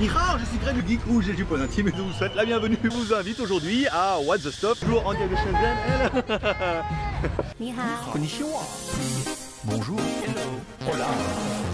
Nihao, je suis Greg le Geek et du point intime et je vous souhaite la bienvenue. Je vous invite aujourd'hui à What the Stop, toujours en direct de Shenzhen. Hello. 你好，Konnichiwa. Bonjour. Hola.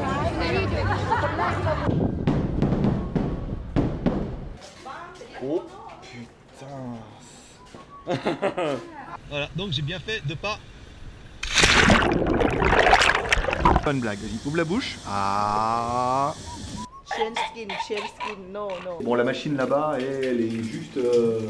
voilà, donc j'ai bien fait de pas. Une blague, vas-y, ouvre la bouche. Ah. Skin, skin, no, no. Bon la machine là-bas elle est juste... euh,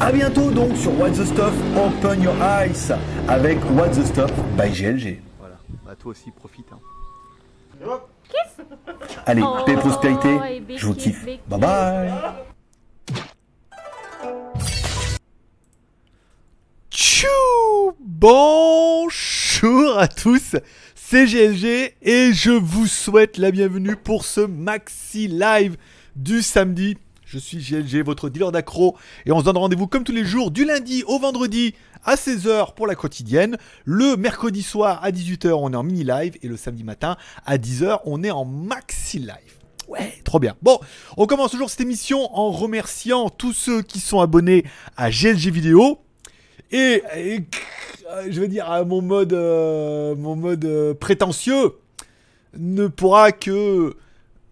A bientôt donc sur What the Stuff Open Your Eyes avec What the Stuff by GLG. Voilà, bah toi aussi profite. hein. Allez, Oh, paix et prospérité, et je vous kiffe. Bye bye. Tchou Bonjour à tous, c'est GLG et je vous souhaite la bienvenue pour ce maxi live du samedi. Je suis GLG, votre dealer d'accro, et on se donne rendez-vous comme tous les jours du lundi au vendredi à 16h pour la quotidienne. Le mercredi soir à 18h, on est en mini live, et le samedi matin à 10h, on est en maxi live. Ouais, trop bien. Bon, on commence toujours cette émission en remerciant tous ceux qui sont abonnés à GLG Vidéo. Et, je veux dire, mon mode, euh, mon mode euh, prétentieux ne pourra que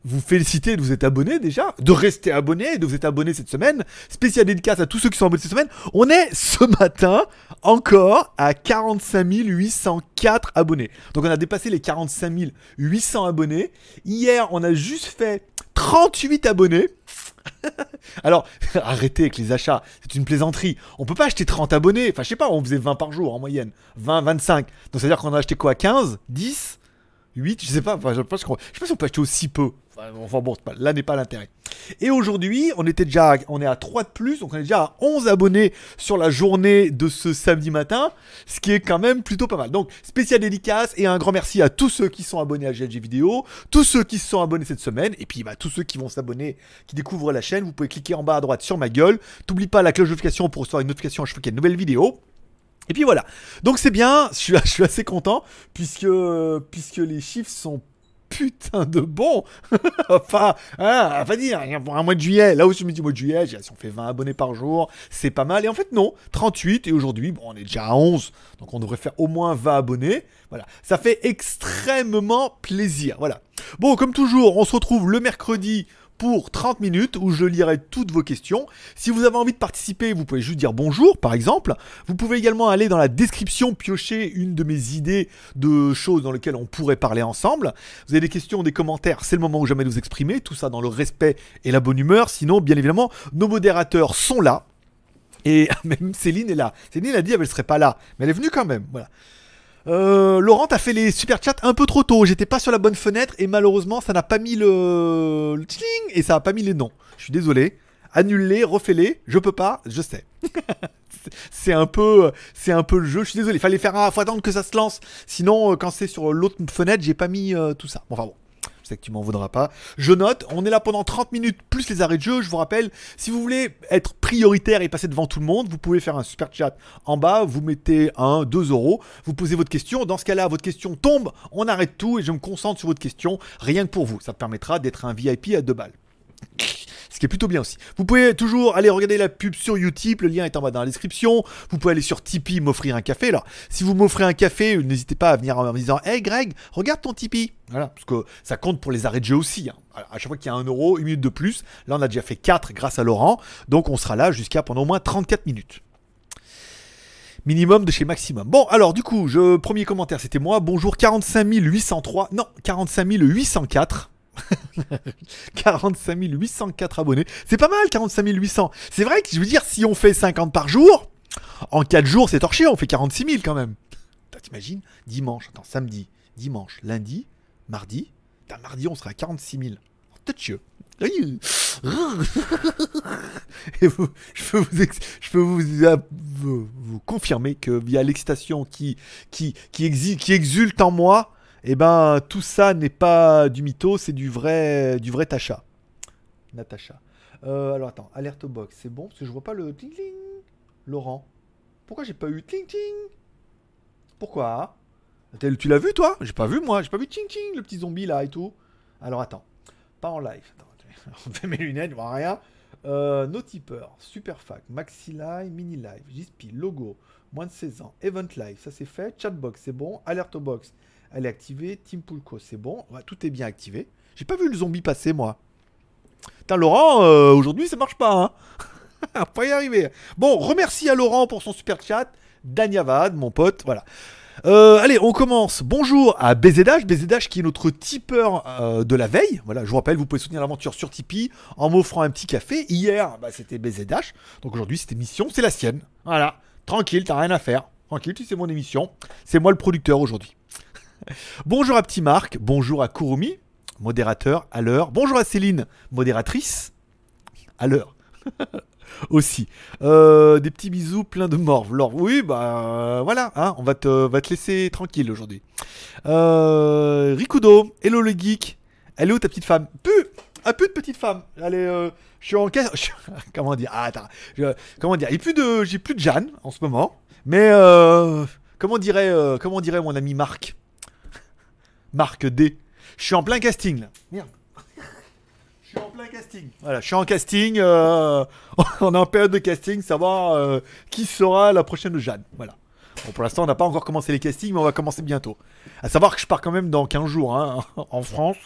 vous féliciter de vous être abonné déjà, de rester abonné, de vous être abonné cette semaine. Spécial dédicace à tous ceux qui sont abonnés cette semaine. On est ce matin encore à 45 804 abonnés. Donc on a dépassé les 45 800 abonnés. Hier, on a juste fait 38 abonnés. Alors, arrêtez avec les achats, c'est une plaisanterie. On peut pas acheter 30 abonnés. Enfin, je sais pas, on faisait 20 par jour en moyenne. 20, 25. Donc, ça veut dire qu'on a acheté quoi 15 10 8 Je sais pas. Je pense qu'on- je sais pas si on peut acheter aussi peu. Enfin, enfin, bon, là n'est pas l'intérêt. Et aujourd'hui, on était déjà, on est à 3 de plus, donc on est déjà à 11 abonnés sur la journée de ce samedi matin, ce qui est quand même plutôt pas mal. Donc, spécial dédicace et un grand merci à tous ceux qui sont abonnés à GLG Vidéo, tous ceux qui se sont abonnés cette semaine, et puis bah, tous ceux qui vont s'abonner, qui découvrent la chaîne, vous pouvez cliquer en bas à droite sur ma gueule. T'oublies pas la cloche de notification pour recevoir une notification à chaque fois qu'il y a une nouvelle vidéo. Et puis voilà. Donc c'est bien, je suis, je suis assez content, puisque, puisque les chiffres sont putain de bons. enfin, hein, va dire, un mois de juillet, là où je me dis mois de juillet, si on fait 20 abonnés par jour, c'est pas mal. Et en fait, non, 38, et aujourd'hui, bon, on est déjà à 11, donc on devrait faire au moins 20 abonnés. Voilà, ça fait extrêmement plaisir. Voilà. Bon, comme toujours, on se retrouve le mercredi pour 30 minutes où je lirai toutes vos questions. Si vous avez envie de participer, vous pouvez juste dire bonjour par exemple. Vous pouvez également aller dans la description piocher une de mes idées de choses dans lesquelles on pourrait parler ensemble. Vous avez des questions, des commentaires, c'est le moment où jamais de vous exprimer, tout ça dans le respect et la bonne humeur. Sinon, bien évidemment, nos modérateurs sont là. Et même Céline est là. Céline a dit qu'elle serait pas là, mais elle est venue quand même. Voilà. Euh, Laurent, t'as fait les super chats un peu trop tôt. J'étais pas sur la bonne fenêtre et malheureusement, ça n'a pas mis le, le et ça a pas mis les noms. Je suis désolé. Annule-les, refais-les. Je peux pas, je sais. c'est un peu, c'est un peu le jeu. Je suis désolé. Fallait faire un, faut attendre que ça se lance. Sinon, euh, quand c'est sur l'autre fenêtre, j'ai pas mis euh, tout ça. Bon, enfin bon. Je sais que tu m'en pas. Je note, on est là pendant 30 minutes plus les arrêts de jeu. Je vous rappelle, si vous voulez être prioritaire et passer devant tout le monde, vous pouvez faire un super chat en bas. Vous mettez 1, 2 euros. Vous posez votre question. Dans ce cas-là, votre question tombe. On arrête tout et je me concentre sur votre question. Rien que pour vous. Ça permettra d'être un VIP à deux balles. Ce qui est plutôt bien aussi. Vous pouvez toujours aller regarder la pub sur Utip, le lien est en bas dans la description. Vous pouvez aller sur Tipeee m'offrir un café. Alors, si vous m'offrez un café, n'hésitez pas à venir en me disant Hey Greg, regarde ton Tipeee. Voilà, parce que ça compte pour les arrêts de jeu aussi. hein. À chaque fois qu'il y a un euro, une minute de plus. Là, on a déjà fait 4 grâce à Laurent. Donc, on sera là jusqu'à pendant au moins 34 minutes. Minimum de chez Maximum. Bon, alors du coup, je, premier commentaire, c'était moi. Bonjour 45 803. Non, 45 804. 45 804 abonnés. C'est pas mal, 45 800. C'est vrai que je veux dire, si on fait 50 par jour, en 4 jours, c'est torché, on fait 46 000 quand même. T'imagines Dimanche, attends, samedi, dimanche, lundi, mardi. Putain, mardi, on sera à 46 000. Toucheux. Aïe. Et vous- je peux euh, vous, confirmer que via l'excitation qui, qui, qui exulte en moi, eh ben, tout ça n'est pas du mytho, c'est du vrai, du vrai Tacha. Natacha. Euh, alors attends, alerte au box, c'est bon? Parce que je vois pas le ting ting. Laurent. Pourquoi j'ai pas eu ting ting? Pourquoi? Tu l'as vu toi? J'ai pas vu moi, j'ai pas vu ting ting, le petit zombie là et tout. Alors attends, pas en live. On fait mes lunettes, je vois rien. Euh, no tipper, super fac, maxi live, mini live, JSP, logo, moins de 16 ans, event live, ça c'est fait, chatbox c'est bon, alerte box, elle est activée, Team Pulco c'est bon, tout est bien activé. J'ai pas vu le zombie passer moi. Putain Laurent, euh, aujourd'hui ça marche pas hein. pas y arriver. Bon, remercie à Laurent pour son super chat, Danyavad, mon pote, voilà. Euh, allez, on commence. Bonjour à BZH, BZH qui est notre tipeur euh, de la veille. Voilà, je vous rappelle, vous pouvez soutenir l'aventure sur Tipeee en m'offrant un petit café. Hier, bah, c'était BZH. Donc aujourd'hui, cette émission, c'est la sienne. Voilà, tranquille, t'as rien à faire. Tranquille, tu sais mon émission. C'est moi le producteur aujourd'hui. bonjour à Petit Marc, bonjour à Kurumi, modérateur à l'heure. Bonjour à Céline, modératrice à l'heure. aussi. Euh, des petits bisous plein de morve. Oui, bah voilà, hein, on va te, va te laisser tranquille aujourd'hui. Euh, Rikudo, hello le geek. Elle est où ta petite femme? Pu Ah, pu de petite femme. Allez, euh, je suis en cas. comment dire Ah, attends. Comment dire a plus de, J'ai plus de Jeanne en ce moment. Mais euh, comment dirait, comment dirait mon ami Marc? Marc D. Je suis en plein casting là. Merde. Je suis en plein casting. Voilà, je suis en casting. euh, on est en période de casting, savoir euh, qui sera la prochaine Jeanne. Voilà. Bon, pour l'instant, on n'a pas encore commencé les castings, mais on va commencer bientôt. À savoir que je pars quand même dans 15 jours hein, en France,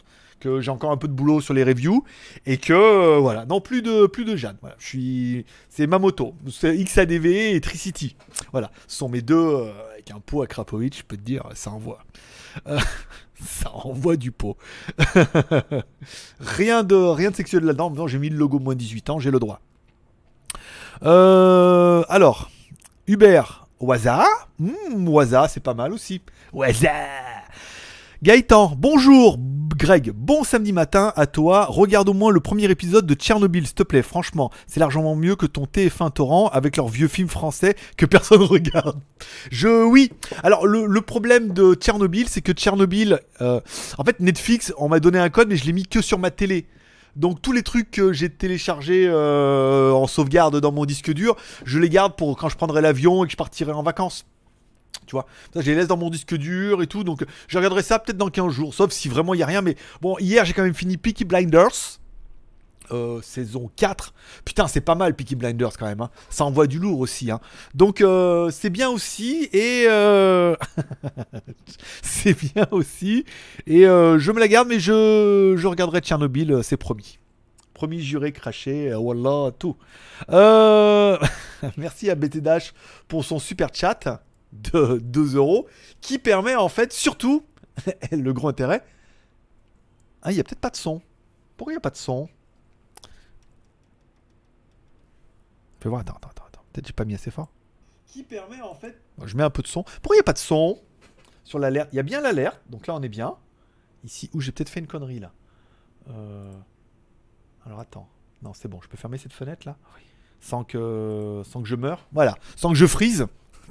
que j'ai encore un peu de boulot sur les reviews, et que euh, voilà, non plus de plus de Jeanne. Voilà, je suis, c'est ma moto, c'est XADV et Tricity. Voilà, ce sont mes deux avec un pot à Krapovic. Je peux te dire, ça envoie. Ça envoie du pot. rien de rien de sexuel là-dedans. J'ai mis le logo moins 18 ans, j'ai le droit. Euh, alors, Hubert, Waza. Waza, c'est pas mal aussi. Waza. Gaëtan, bonjour. Greg, bon samedi matin à toi. Regarde au moins le premier épisode de Tchernobyl, s'il te plaît. Franchement, c'est largement mieux que ton TF1 torrent avec leurs vieux films français que personne regarde. Je, oui. Alors, le, problème de Tchernobyl, c'est que Tchernobyl, euh, en fait, Netflix, on m'a donné un code, mais je l'ai mis que sur ma télé. Donc tous les trucs que j'ai téléchargés euh, en sauvegarde dans mon disque dur, je les garde pour quand je prendrai l'avion et que je partirai en vacances. Tu vois, ça, je les laisse dans mon disque dur et tout. Donc je regarderai ça peut-être dans 15 jours, sauf si vraiment il n'y a rien. Mais bon, hier j'ai quand même fini Peaky Blinders. euh, saison 4. Putain, c'est pas mal Peaky Blinders quand même. hein. Ça envoie du lourd aussi. hein. Donc euh, c'est bien aussi. Et euh, c'est bien aussi. Et je me la garde, mais je, je regarderai Tchernobyl, c'est promis. Promis, juré, craché, voilà, tout. Merci à BT Dash pour son super chat de 2 euros qui permet en fait surtout le gros intérêt. Ah, il n'y a peut-être pas de son. Pourquoi il n'y a pas de son? Fais voir, attends, attends, attends. attends. Peut-être j'ai pas mis assez fort. Qui permet en fait. Je mets un peu de son. Pourquoi il n'y a pas de son sur l'alerte? Il y a bien l'alerte, donc là on est bien. Ici, où j'ai peut-être fait une connerie là. Euh, Alors attends. Non, c'est bon, je peux fermer cette fenêtre là? Sans que, sans que je meure? Voilà, sans que je frise.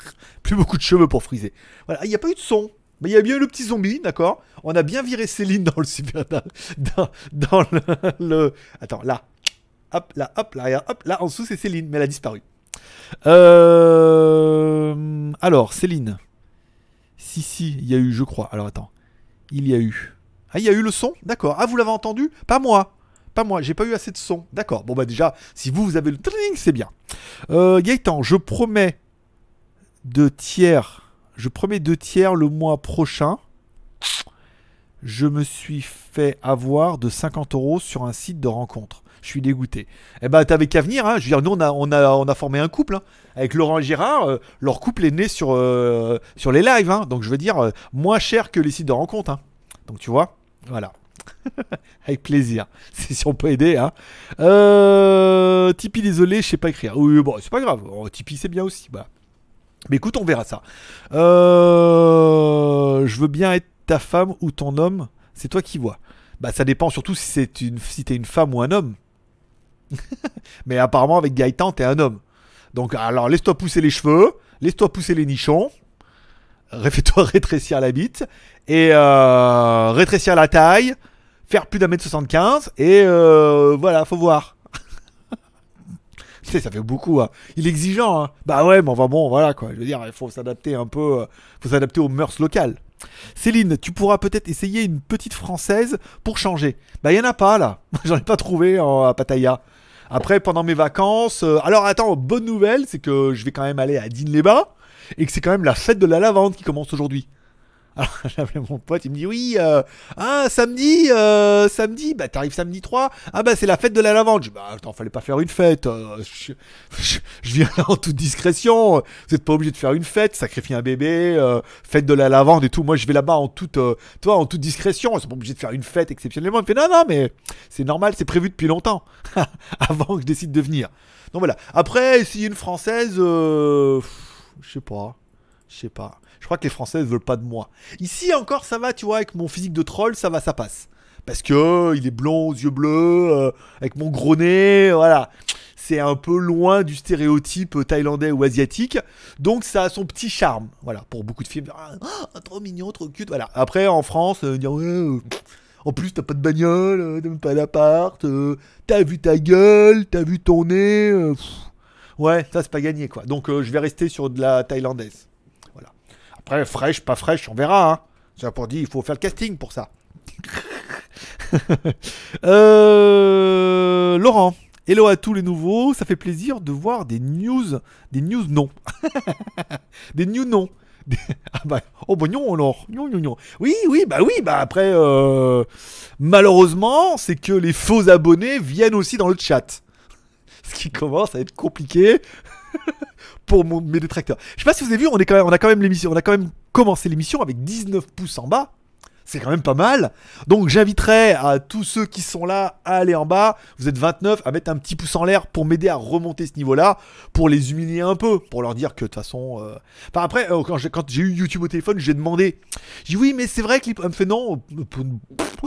Plus beaucoup de cheveux pour friser. Voilà, il n'y a pas eu de son. Mais il y a bien eu le petit zombie, d'accord? On a bien viré Céline dans le super. Dans, dans, le, Attends, là. Hop, là, hop, là, hop, là, en dessous, c'est Céline, mais elle a disparu. Euh, Alors, Céline. Si, si, il y a eu, je crois. Alors, attends. Il y a eu. Ah, il y a eu le son? D'accord. Ah, vous l'avez entendu? Pas moi. pas moi, j'ai pas eu assez de son. D'accord. Bon bah déjà, si vous vous avez le tring, c'est bien. Euh, Gaëtan, je promets deux tiers. Je promets deux tiers le mois prochain. Je me suis fait avoir de 50 euros sur un site de rencontre. Je suis dégoûté. Eh ben, t'avais qu'à venir. Hein. Je veux dire, nous, on a, formé un couple hein. avec Laurent et Gérard. euh, leur couple est né sur, euh, les lives. hein. Donc, je veux dire, euh, moins cher que les sites de rencontre. hein. Donc, tu vois, voilà. avec plaisir. C'est si on peut aider. Euh, Tipeee, désolé, je sais pas écrire. Oui, bon, c'est pas grave. Oh, Tipeee, c'est bien aussi. Voilà. Mais écoute, on verra ça. Euh, je veux bien être ta femme ou ton homme. C'est toi qui vois. Bah, ça dépend surtout si c'est une, si t'es une femme ou un homme. Mais apparemment, avec Gaëtan, t'es un homme. Donc, alors, laisse-toi pousser les cheveux, laisse-toi pousser les nichons, fais-toi rétrécir la bite, et euh, rétrécir la taille, faire plus d'un mètre 75, et euh, voilà, faut voir. Tu sais, ça fait beaucoup. hein. Il est exigeant. hein. Bah ouais, mais enfin bon, voilà quoi. Je veux dire, il faut s'adapter un peu. euh, faut s'adapter aux mœurs locales. Céline, tu pourras peut-être essayer une petite française pour changer. Bah, il y en a pas là. J'en ai pas trouvé en- à Pattaya. Après, pendant mes vacances. euh, Alors, attends, bonne nouvelle, c'est que je vais quand même aller à Digne-les-Bains et que c'est quand même la fête de la lavande qui commence aujourd'hui. Alors, mon pote, il me dit Oui, euh, ah, samedi, euh, samedi, bah, t'arrives samedi 3. Ah, bah, c'est la fête de la lavande. Je dis Bah, attends, fallait pas faire une fête. euh, je, je- je viens là en toute discrétion. Vous êtes pas obligé de faire une fête, sacrifier un bébé, euh, fête de la lavande et tout. Moi, je vais là-bas en toute, toi, en toute discrétion. Ils sont pas obligés de faire une fête exceptionnellement. Il me fait Non, non, mais c'est normal, c'est prévu depuis longtemps. Avant que je décide de venir. Donc voilà. Après, si une française, je sais pas. Je sais pas. Je crois que les Françaises veulent pas de moi. Ici encore, ça va, tu vois, avec mon physique de troll, ça va, ça passe. Parce que euh, il est blond aux yeux bleus, euh, avec mon gros nez, voilà. C'est un peu loin du stéréotype thaïlandais ou asiatique. Donc ça a son petit charme. Voilà, pour beaucoup de films. Ah, ah, trop mignon, trop cute. Voilà. Après, en France, euh, en plus, t'as pas de bagnole, t'as même pas d'appart, t'as vu ta gueule, t'as vu ton nez. ouais, ça c'est pas gagné quoi. Donc je vais rester sur de la thaïlandaise. Après, fraîche, pas fraîche, on verra. C'est pour dire, il faut faire le casting pour ça. Euh, Laurent, hello à tous les nouveaux. Ça fait plaisir de voir des news, des news non, des news non. Ah bah, oh bah non alors, non, non, non. Oui, oui, bah oui, bah après, euh, malheureusement, c'est que les faux abonnés viennent aussi dans le chat. Ce qui commence à être compliqué pour mon, mes détracteurs. Je sais pas si vous avez vu, on, a quand même commencé l'émission avec 19 pouces en bas. C'est quand même pas mal. Donc j'inviterai à tous ceux qui sont là à aller en bas. Vous êtes 29 à mettre un petit pouce en l'air pour m'aider à remonter ce niveau-là, pour les humilier un peu, pour leur dire que de toute façon. euh, après, euh, quand j'ai eu YouTube au téléphone, j'ai demandé. J'ai dit oui, mais c'est vrai que les... me fait non.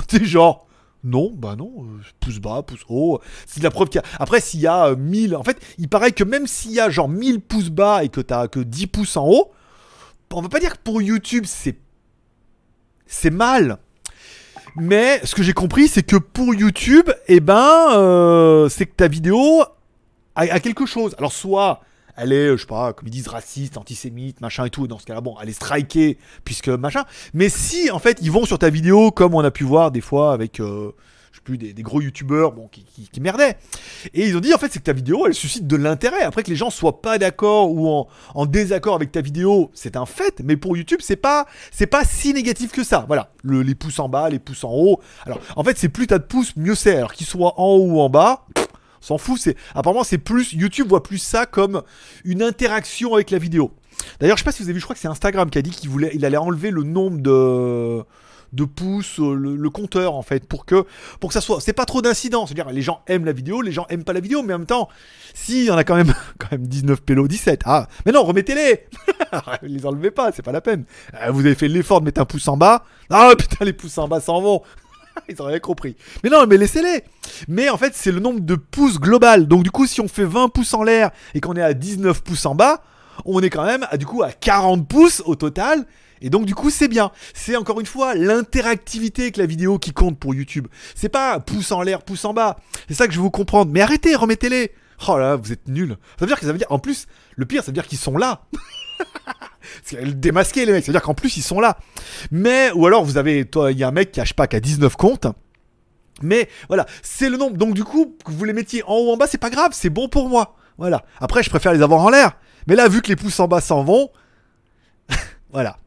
C'est genre. Non, bah non, euh, pouce bas, pouce haut. C'est de la preuve qu'il y a. Après, s'il y a euh, 1000. En fait, il paraît que même s'il y a genre 1000 pouces bas et que t'as que 10 pouces en haut, on va pas dire que pour YouTube, c'est. C'est mal. Mais ce que j'ai compris, c'est que pour YouTube, eh ben, euh, c'est que ta vidéo a quelque chose. Alors, soit elle est, euh, je sais pas, comme ils disent, raciste, antisémite, machin et tout. Dans ce cas-là, bon, elle est strikée, puisque machin. Mais si, en fait, ils vont sur ta vidéo, comme on a pu voir des fois avec, euh, je sais plus, des, gros youtubeurs bon, qui, qui, qui merdaient. Et ils ont dit, en fait, c'est que ta vidéo, elle suscite de l'intérêt. Après que les gens soient pas d'accord ou en, en désaccord avec ta vidéo, c'est un fait. Mais pour YouTube, c'est pas, c'est pas si négatif que ça. Voilà. Le- les pouces en bas, les pouces en haut. Alors, en fait, c'est plus t'as de pouces, mieux c'est. Alors qu'ils soient en haut ou en bas, s'en fout. C'est, apparemment, c'est plus, YouTube voit plus ça comme une interaction avec la vidéo. D'ailleurs, je sais pas si vous avez vu, je crois que c'est Instagram qui a dit qu'il voulait, il allait enlever le nombre de pouces, euh, le, compteur en fait, pour que pour que ça soit, c'est pas trop d'incidents. C'est-à-dire, les gens aiment la vidéo, les gens aiment pas la vidéo, mais en même temps, si en a quand même quand même 19 pélos, 17. Ah, mais non, remettez-les. les enlevez pas, c'est pas la peine. Euh, vous avez fait l'effort de mettre un pouce en bas. Ah putain, les pouces en bas s'en vont. Ils auraient compris. Mais non, mais laissez-les. Mais en fait, c'est le nombre de pouces global. Donc du coup, si on fait 20 pouces en l'air et qu'on est à 19 pouces en bas, on est quand même à 40 pouces au total. Et donc du coup c'est bien. C'est encore une fois l'interactivité avec la vidéo qui compte pour YouTube. C'est pas pouce en l'air, pouce en bas. C'est ça que je veux vous comprendre. Mais arrêtez, remettez-les. Oh là, vous êtes nuls. Ça veut dire que ça veut dire en plus le pire, ça veut dire qu'ils sont là. Démasquer les mecs, ça veut dire qu'en plus ils sont là. Mais ou alors vous avez toi il y a un mec qui a pas a 19 comptes. Mais voilà, c'est le nombre. Donc du coup, que vous les mettiez en haut en bas, c'est pas grave, c'est bon pour moi. Voilà. Après, je préfère les avoir en l'air. Mais là, vu que les pouces en bas s'en vont, voilà.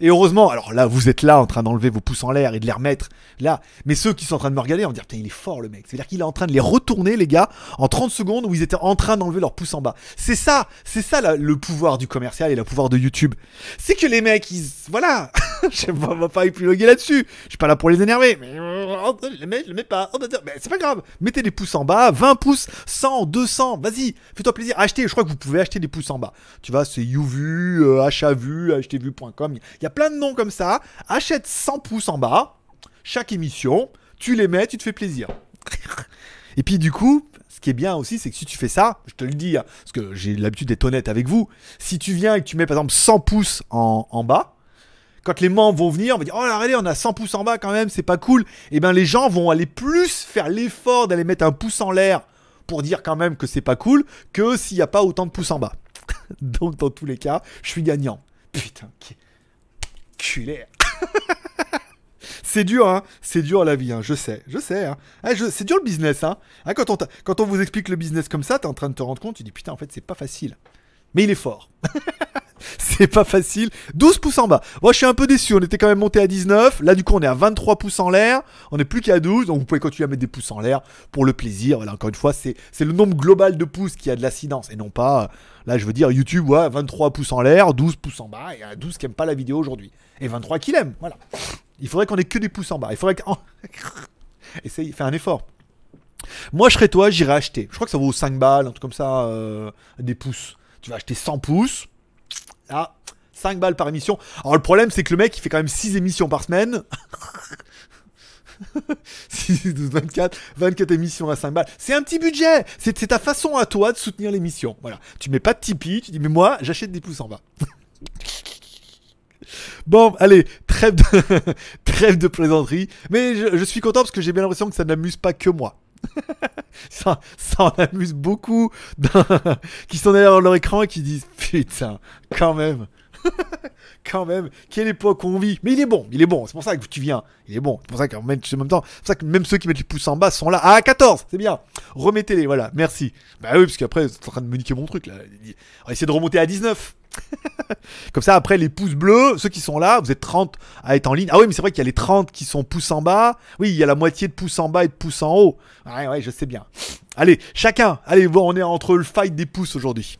Et heureusement, alors là, vous êtes là en train d'enlever vos pouces en l'air et de les remettre là. Mais ceux qui sont en train de me regarder vont dire, putain, il est fort le mec. C'est-à-dire qu'il est en train de les retourner, les gars, en 30 secondes où ils étaient en train d'enlever leurs pouces en bas. C'est ça, c'est ça la- le pouvoir du commercial et le pouvoir de YouTube. C'est que les mecs, ils. Voilà. Je pas, on va pas épiloguer là-dessus. Je suis pas là pour les énerver. Mais. Je le mets, le mets pas. Oh, bah, Mais c'est pas grave. Mettez des pouces en bas, 20 pouces, 100, 200. Vas-y, fais-toi plaisir. Achetez, je crois que vous pouvez acheter des pouces en bas. Tu vois, c'est YouVu, euh, HAVu, achetezvu.com. Il y a plein de noms comme ça. Achète 100 pouces en bas, chaque émission. Tu les mets, tu te fais plaisir. Et puis du coup, ce qui est bien aussi, c'est que si tu fais ça, je te le dis, hein, parce que j'ai l'habitude d'être honnête avec vous, si tu viens et que tu mets par exemple 100 pouces en bas, quand les membres vont venir, on va dire, oh là, regardez, on a 100 pouces en bas quand même, c'est pas cool. Et bien les gens vont aller plus faire l'effort d'aller mettre un pouce en l'air pour dire quand même que c'est pas cool que s'il n'y a pas autant de pouces en bas. Donc dans tous les cas, je suis gagnant. Putain, qui... culé. C'est dur, hein. C'est dur la vie, hein. Je sais, je sais. Hein. Je- C'est dur le business, hein. Ah, quand, on quand on vous explique le business comme ça, t'es en train de te rendre compte, tu dis putain, en fait, c'est pas facile. Mais il est fort. c'est pas facile. 12 pouces en bas. Moi, je suis un peu déçu. On était quand même monté à 19. Là, du coup, on est à 23 pouces en l'air. On n'est plus qu'à 12. Donc, vous pouvez continuer à mettre des pouces en l'air pour le plaisir. Voilà, encore une fois, c'est le nombre global de pouces qui a de l'incidence. Et non pas, euh, là, je veux dire, YouTube, ouais, 23 pouces en l'air, 12 pouces en bas. Et un 12 qui aime pas la vidéo aujourd'hui. Et 23 qui l'aime. Voilà. Il faudrait qu'on ait que des pouces en bas. Il faudrait qu'on. Essaye, fais un effort. Moi, je serais toi, j'irais acheter. Je crois que ça vaut 5 balles, un truc comme ça, euh, des pouces. Tu vas acheter 100 pouces. Ah, 5 balles par émission. Alors, le problème, c'est que le mec, il fait quand même 6 émissions par semaine. 6, 12, 24, 24 émissions à 5 balles. C'est un petit budget. C'est c'est ta façon à toi de soutenir l'émission. Voilà. Tu mets pas de Tipeee, tu dis, mais moi, j'achète des pouces en bas. Bon, allez, trêve de, trêve de plaisanterie. Mais je, je suis content parce que j'ai bien l'impression que ça n'amuse pas que moi. ça, ça en amuse beaucoup qui sont derrière leur écran et qui disent Putain, quand même. quand même, quelle époque on vit. Mais il est bon, il est bon. C'est pour ça que tu viens. Il est bon. C'est pour ça qu'en même, même temps, c'est pour ça que même ceux qui mettent les pouces en bas sont là. Ah, 14, c'est bien. Remettez-les, voilà, merci. Bah oui, parce qu'après, c'est en train de me niquer mon truc là. On va essayer de remonter à 19. Comme ça, après, les pouces bleus, ceux qui sont là, vous êtes 30 à être en ligne. Ah oui, mais c'est vrai qu'il y a les 30 qui sont pouces en bas. Oui, il y a la moitié de pouces en bas et de pouces en haut. Ouais, ouais, je sais bien. Allez, chacun. Allez, bon, on est entre le fight des pouces aujourd'hui.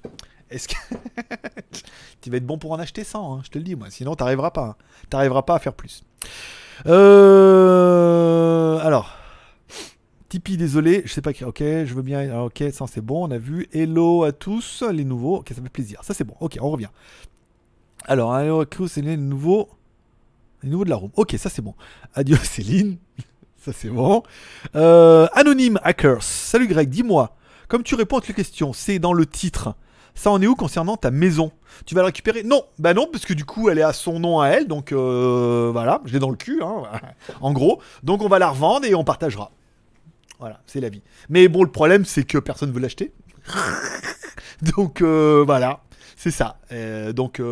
Est-ce que. tu vas être bon pour en acheter 100, hein, je te le dis, moi. Sinon, t'arriveras pas. hein. Pas à faire plus. Euh... Alors. Tipeee, désolé, je sais pas qui. Ok, je veux bien. alors, Ok, ça c'est bon, on a vu. Hello à tous, les nouveaux. Ok, ça fait plaisir. Ça c'est bon. Ok, on revient. Alors, hello à tous, c'est les nouveaux. Les nouveaux de la room. Ok, ça c'est bon. Adieu Céline. ça c'est bon. Euh, Anonyme Hackers. Salut Greg, dis-moi. Comme tu réponds à toutes les questions, c'est dans le titre. Ça en est où concernant ta maison? Tu vas la récupérer? Non, bah non, parce que du coup elle est à son nom à elle, donc euh, voilà, je l'ai dans le cul, hein, en gros. Donc on va la revendre et on partagera. Voilà, c'est la vie. Mais bon, le problème c'est que personne veut l'acheter. donc euh, voilà, c'est ça. Euh, donc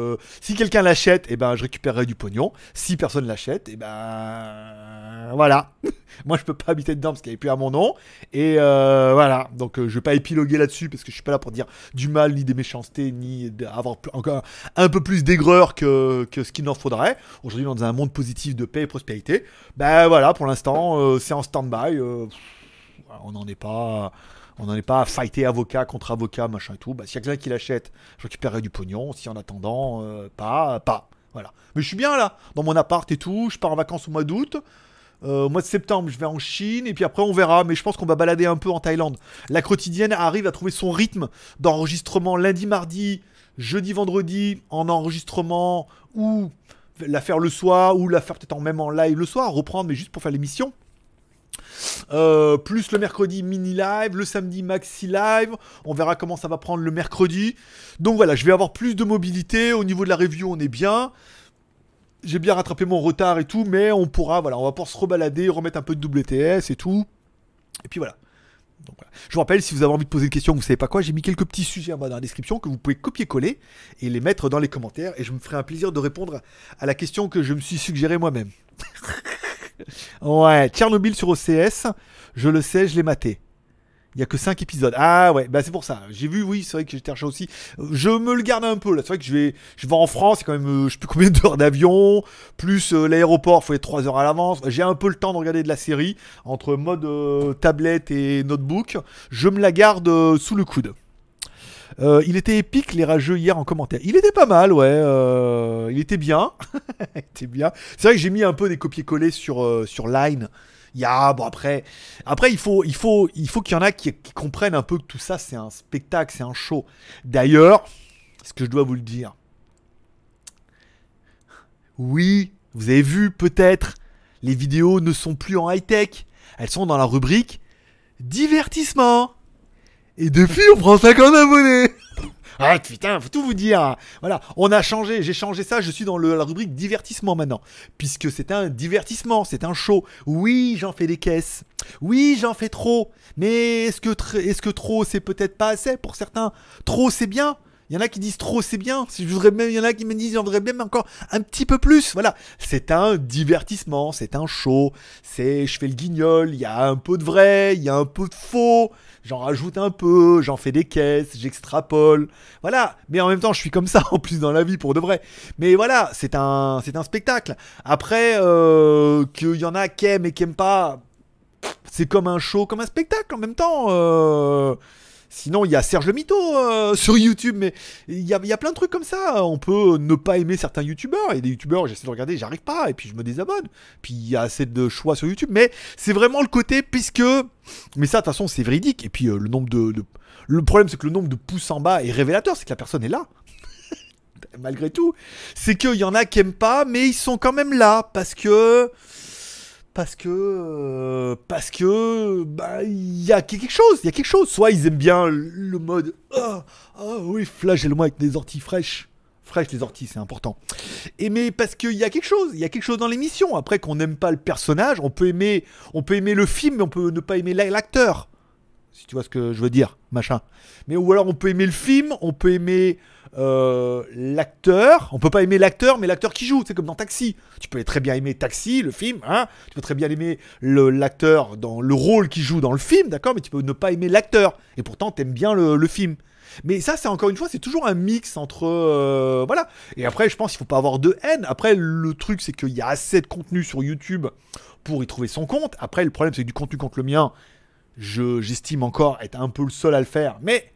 si quelqu'un l'achète, eh ben je récupérerai du pognon. Si personne l'achète, eh ben voilà. Moi je peux pas habiter dedans parce qu'elle est plus à mon nom. Et euh, voilà, donc euh, je vais pas épiloguer là-dessus parce que je suis pas là pour dire du mal ni des méchancetés ni avoir encore un peu plus d'aigreur que, ce qu'il n'en faudrait. Aujourd'hui dans un monde positif de paix et prospérité, ben voilà, pour l'instant euh, c'est en stand-by. euh, on n'en est pas. On n'en est pas à fighter avocat contre avocat, machin et tout. Bah, s'il y a quelqu'un qui l'achète, je récupérerai du pognon. Si en attendant, euh, pas, pas. Voilà. Mais je suis bien là, dans mon appart et tout. Je pars en vacances au mois d'août. Euh, au mois de septembre, je vais en Chine et puis après on verra. Mais je pense qu'on va balader un peu en Thaïlande. La quotidienne arrive à trouver son rythme d'enregistrement lundi, mardi, jeudi, vendredi, en enregistrement ou la faire le soir ou la faire peut-être même en live le soir, reprendre mais juste pour faire l'émission. Euh, plus le mercredi mini live, le samedi maxi live. On verra comment ça va prendre le mercredi. Donc voilà, je vais avoir plus de mobilité. Au niveau de la review, on est bien. J'ai bien rattrapé mon retard et tout, mais on pourra, voilà, on va pouvoir se rebalader, remettre un peu de WTS et tout. Et puis voilà. Je vous rappelle, si vous avez envie de poser une question, vous savez pas quoi, j'ai mis quelques petits sujets dans la description que vous pouvez copier-coller et les mettre dans les commentaires. Et je me ferai un plaisir de répondre à la question que je me suis suggérée moi-même. Ouais, Tchernobyl sur OCS, je le sais, je l'ai maté. Il y a que 5 épisodes. Ah ouais, bah c'est pour ça. J'ai vu, oui, c'est vrai que j'étais cherché aussi. Je me le garde un peu là. C'est vrai que je vais, je vais en France, c'est quand même, euh, je sais plus combien d'heures d'avion, plus euh, l'aéroport, faut être 3 heures à l'avance. J'ai un peu le temps de regarder de la série entre mode euh, tablette et notebook. Je me la garde euh, sous le coude. Il était épique les rageux hier en commentaire. Il était pas mal, ouais. il était bien. bien. C'est vrai que j'ai mis un peu des copier-coller sur Line. Il y bon après, après il faut, il faut, il faut qu'il y en a qui, comprennent un peu que tout ça c'est un spectacle, c'est un show. D'ailleurs, ce que je dois vous le dire? Oui, vous avez vu peut-être, les vidéos ne sont plus en high-tech. Elles sont dans la rubrique divertissement. Et depuis, on prend 50 abonnés. Ah putain, faut tout vous dire. Voilà, on a changé, j'ai changé ça, je suis dans la rubrique divertissement maintenant. Puisque c'est un divertissement, c'est un show. Oui, j'en fais des caisses. Oui, j'en fais trop. Mais est-ce que, tr- est-ce que trop, c'est peut-être pas assez pour certains? Trop, c'est bien. Il y en a qui disent trop, c'est bien. Je même, il y en a qui me disent, j'en voudrais même encore un petit peu plus. Voilà, c'est un divertissement, c'est un show. C'est, je fais le guignol. Il y a un peu de vrai, il y a un peu de faux. J'en rajoute un peu, j'en fais des caisses, j'extrapole. Voilà. Mais en même temps, je suis comme ça en plus dans la vie pour de vrai. Mais voilà, c'est un, c'est un spectacle. Après, euh, qu'il y en a qui aiment et qui aiment pas, c'est comme un show, comme un spectacle en même temps. euh. Sinon, il y a Serge le Mito euh, sur YouTube, mais il y a, il y a plein de trucs comme ça. On peut ne pas aimer certains youtubeurs. Et des youtubeurs, j'essaie de regarder, j'arrive pas, et puis je me désabonne. Puis il y a assez de choix sur YouTube. Mais c'est vraiment le côté, puisque. Mais ça, de toute façon, c'est véridique. Et puis euh, le nombre de, de- Le problème, c'est que le nombre de pouces en bas est révélateur, c'est que la personne est là. Malgré tout. C'est qu'il y en a qui aiment pas, mais ils sont quand même là. Parce que parce que euh, parce que bah il y a quelque chose, il y a quelque chose. Soit ils aiment bien le mode ah ah oui flagelle-moi avec des orties fraîches. Fraîches les orties, c'est important. Et mais parce qu'il y a quelque chose, il y a quelque chose dans l'émission. Après qu'on n'aime pas le personnage, on peut aimer on peut aimer le film, mais on peut ne pas aimer la- l'acteur. Si tu vois ce que je veux dire, machin. Mais ou alors on peut aimer le film, on peut aimer euh, l'acteur. On peut pas aimer l'acteur, mais l'acteur qui joue. C'est comme dans Taxi. Tu peux très bien aimer Taxi, le film. Hein tu peux très bien aimer l'acteur dans le rôle qu'il joue dans le film, d'accord Mais tu peux ne pas aimer l'acteur. Et pourtant, t'aimes bien le, le film. Mais ça, c'est encore une fois, c'est toujours un mix entre. euh, voilà. Et après, je pense qu'il faut pas avoir de haine. Après, le truc, c'est qu'il y a assez de contenu sur YouTube pour y trouver son compte. Après, le problème, c'est que du contenu contre le mien, je j'estime encore être un peu le seul à le faire. Mais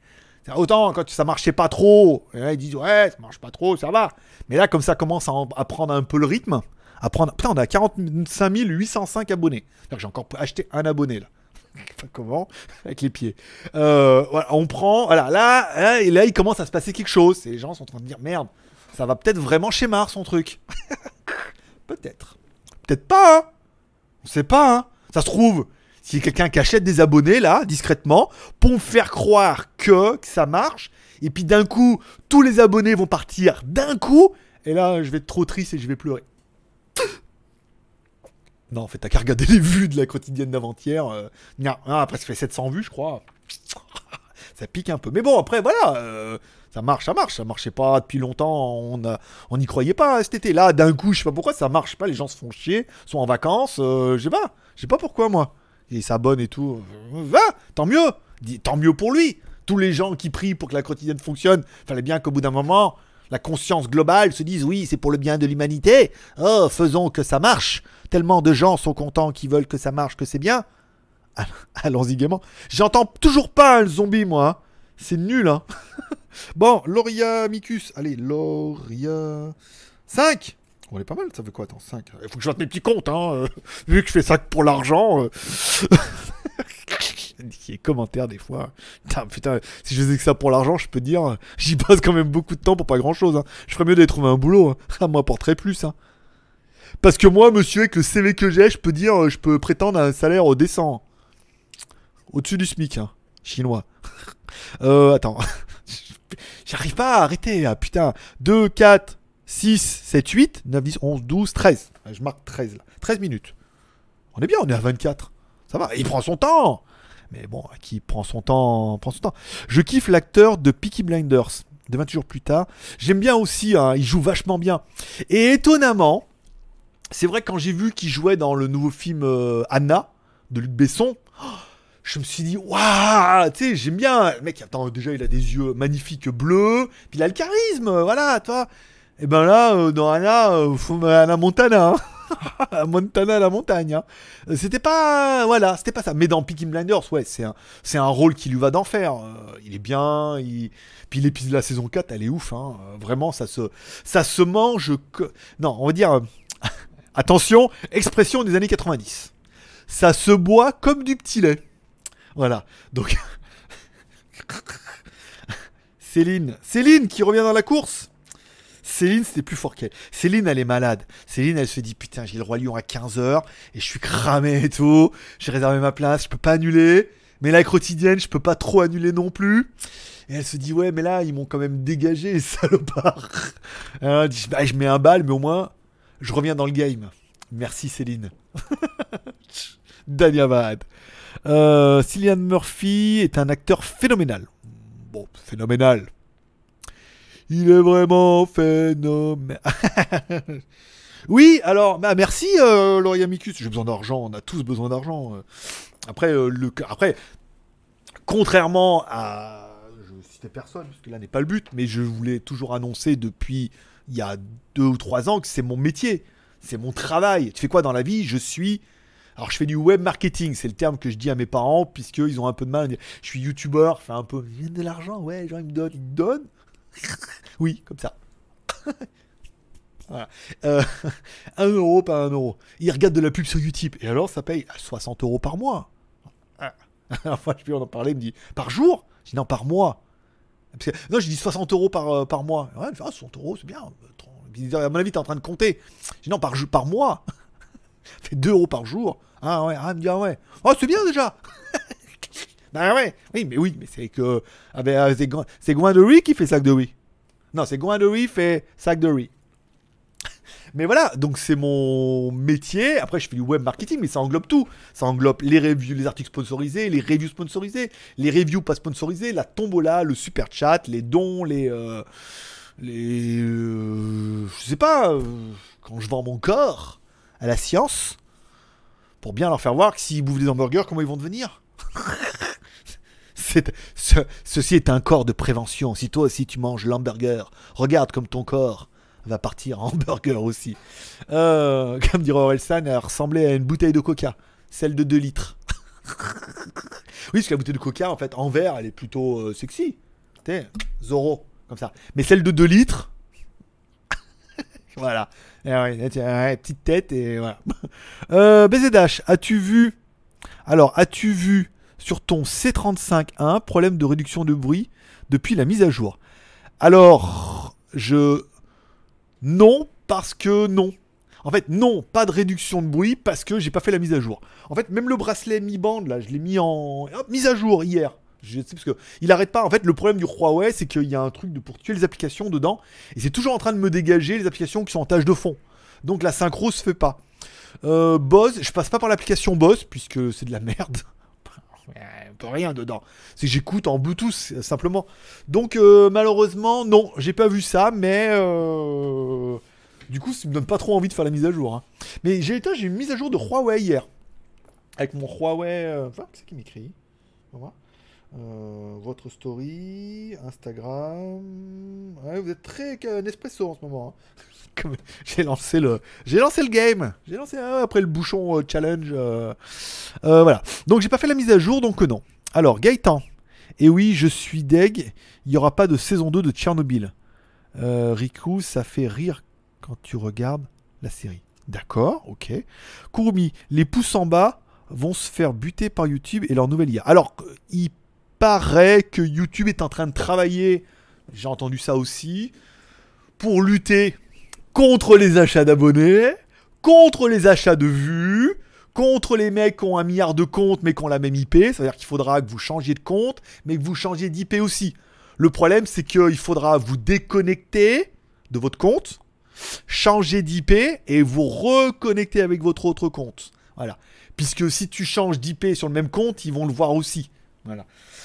autant quand ça marchait pas trop, et là, ils disent ouais, ça marche pas trop, ça va. Mais là, comme ça commence à, en- à prendre un peu le rythme, à prendre. Putain, on a 45 805 abonnés. J'ai encore acheté un abonné là. Comment? Avec les pieds. Euh, voilà, on prend. Voilà, là, là, et là, il commence à se passer quelque chose. Et les gens sont en train de dire merde, ça va peut-être vraiment chez Mars son truc. peut-être. Peut-être pas, hein. On sait pas, hein. Ça se trouve, a quelqu'un qui achète des abonnés, là, discrètement, pour me faire croire que, ça marche, et puis d'un coup, tous les abonnés vont partir d'un coup, et là, je vais être trop triste et je vais pleurer. Non, en fait, t'as qu'à regarder les vues de la quotidienne d'avant-hier. euh, non, après, ça fait 700 vues, je crois. ça pique un peu. Mais bon, après, voilà. euh, ça marche, ça marche. Ça marchait pas depuis longtemps. On n'y croyait pas cet été. Là, d'un coup, je sais pas pourquoi, ça marche pas. Les gens se font chier, sont en vacances. euh, je sais pas. Je sais pas pourquoi, moi. Il s'abonne et tout. Va, tant mieux. Tant mieux pour lui. Tous les gens qui prient pour que la quotidienne fonctionne, fallait bien qu'au bout d'un moment, la conscience globale se dise oui, c'est pour le bien de l'humanité. Oh, faisons que ça marche. Tellement de gens sont contents qui veulent que ça marche, que c'est bien. Allons-y gaiement. J'entends toujours pas le zombie, moi. hein. C'est nul, hein. bon, Loria Micus. Allez, Loria. 5 On est pas mal, ça fait quoi Attends, 5. Il faut que je fasse mes petits comptes, hein. euh, Vu que je fais ça pour l'argent. euh. Les commentaires des fois. Putain, putain, si je faisais que ça pour l'argent, je peux dire, euh, j'y passe quand même beaucoup de temps pour pas grand chose. Je ferais mieux d'aller trouver un boulot. Hein. Ça m'apporterait plus. Hein. Parce que moi, monsieur, avec le CV que j'ai, je peux dire, euh, je peux prétendre à un salaire décent. Au-dessus du SMIC, hein. chinois. euh, attends. J'arrive pas à arrêter, ah, putain. 2, 4, 6, 7, 8, 9, 10, 11, 12, 13. Ah, Je marque 13 là. 13 minutes. On est bien, on est à 24. Ça va, il prend son temps. Mais bon, qui prend son temps, prend son temps. Je kiffe l'acteur de Peaky Blinders. De 20 jours plus tard. J'aime bien aussi, hein, il joue vachement bien. Et étonnamment, c'est vrai que quand j'ai vu qu'il jouait dans le nouveau film euh, Anna de Luc Besson, oh, je me suis dit waouh, tu sais, j'aime bien. Le mec, attends, déjà il a des yeux magnifiques bleus, puis il a le charisme, voilà, toi. Et ben là, euh, dans Anna, euh, faut Anna Montana. hein. Montana à la montagne. hein. Euh, C'était pas, voilà, c'était pas ça. Mais dans Peaky Blinders, ouais, c'est un, c'est un rôle qui lui va d'enfer. Euh, il est bien. Il... Puis l'épisode de la saison 4, elle est ouf. Hein. Euh, Vraiment, ça se, ça se mange. que- Non, on va dire. euh, Attention, expression des années 90. Ça se boit comme du petit lait. Voilà. Donc. Céline. Céline qui revient dans la course. Céline, c'était plus fort qu'elle. Céline, elle est malade. Céline, elle se dit Putain, j'ai le Roi Lion à 15h et je suis cramé et tout. J'ai réservé ma place, je peux pas annuler. Mais la quotidienne, je peux pas trop annuler non plus. Et elle se dit Ouais, mais là, ils m'ont quand même dégagé, les salopards. Bah, je mets un bal, mais au moins, je reviens dans le game. Merci Céline. Dania Bad. Euh, Cillian Murphy est un acteur phénoménal. Bon, phénoménal. Il est vraiment phénoménal. oui, alors, bah, merci euh, Laurie Amicus. J'ai besoin d'argent, on a tous besoin d'argent. euh. Après, euh, le, après, contrairement à. Je citais personne, parce que là n'est pas le but, mais je voulais toujours annoncer depuis il y a deux ou trois ans que c'est mon métier. C'est mon travail. Tu fais quoi dans la vie? Je suis. Alors, je fais du web marketing, c'est le terme que je dis à mes parents, puisqu'ils ont un peu de mal Je suis youtubeur, fais un peu. Gagne de l'argent, ouais, les gens ils me donnent, ils me donnent. oui, comme ça. voilà. Euh, 1 euro par 1 euro. Ils regardent de la pub sur YouTube, et alors ça paye 60 euros par mois. Ah. Enfin, je peux en parler, il me dit Par jour? Je dis Non, par mois. Non, je dis 60 euros par, euh, par mois. Elle fait, ah, 60 euros, c'est bien. Il dit, À mon avis, t'es en train de compter. Je dis non, par, par mois. Fait 2 euros par jour. Ah ouais, ah, elle me dit, ah ouais. Oh, c'est bien déjà. Bah ouais. Oui, mais oui, mais c'est que. Ah ben, euh, c'est riz qui fait sac de riz. Non, c'est de riz fait sac de riz. Mais voilà, donc c'est mon métier. Après, je fais du web marketing, mais ça englobe tout. Ça englobe les reviews, les articles sponsorisés, les reviews sponsorisés, les reviews pas sponsorisés, la tombola, le super chat, les dons, les. euh, euh, je sais pas, quand je vends mon corps à la science, pour bien leur faire voir que s'ils bouffent des hamburgers, comment ils vont devenir? Ceci est un corps de prévention. Si toi aussi tu manges l'hamburger, regarde comme ton corps va partir en hamburger aussi. Euh, comme dirait Orelsan, elle ressemblait à une bouteille de coca, celle de 2 litres. oui, parce que la bouteille de coca, en fait, en verre, elle est plutôt euh, sexy. Sais, Zoro, comme ça. Mais celle de 2 litres, voilà. Eh ouais, petite tête et voilà. Euh, BZH, as-tu vu Alors, as-tu vu sur ton C35.1 problème de réduction de bruit depuis la mise à jour Alors, je non parce que non. En fait, non, pas de réduction de bruit parce que j'ai pas fait la mise à jour. En fait, même le bracelet Mi Band là, je l'ai mis en hop, mise à jour hier. Je sais parce que il arrête pas. En fait, le problème du Huawei, c'est qu'il y a un truc de pour tuer les applications dedans et c'est toujours en train de me dégager les applications qui sont en tâche de fond. Donc la synchro se fait pas. Euh, Bose, je passe pas par l'application Bose puisque c'est de la merde. Peu rien dedans. C'est j'écoute en Bluetooth euh, simplement. Donc euh, malheureusement, non, j'ai pas vu ça, mais euh, du coup, ça me donne pas trop envie de faire la mise à jour. hein. Mais j'ai j'ai une mise à jour de Huawei hier. Avec mon Huawei. Enfin, c'est qui m'écrit? On. Euh, votre story, Instagram. Vous êtes très euh, Nespresso en ce moment. hein. J'ai lancé le, j'ai lancé le game. J'ai lancé euh, après le bouchon euh, challenge. voilà. Donc j'ai pas fait la mise à jour, donc non. Alors Gaëtan. Et oui, je suis deg. Il n'y aura pas de saison 2 de Tchernobyl. Riku, ça fait rire quand tu regardes la série. D'accord, ok. Kurumi, les pouces en bas vont se faire buter par YouTube et leur nouvelle IA. Alors, euh, il paraît que YouTube est en train de travailler, j'ai entendu ça aussi, pour lutter contre les achats d'abonnés, contre les achats de vues, contre les mecs qui ont un milliard de comptes mais qui ont la même IP. C'est-à-dire qu'il faudra que vous changiez de compte, mais que vous changiez d'IP aussi. Le problème, c'est qu'il faudra vous déconnecter de votre compte, changer d'IP et vous reconnecter avec votre autre compte. Voilà. Puisque si tu changes d'IP sur le même compte, ils vont le voir aussi. Voilà.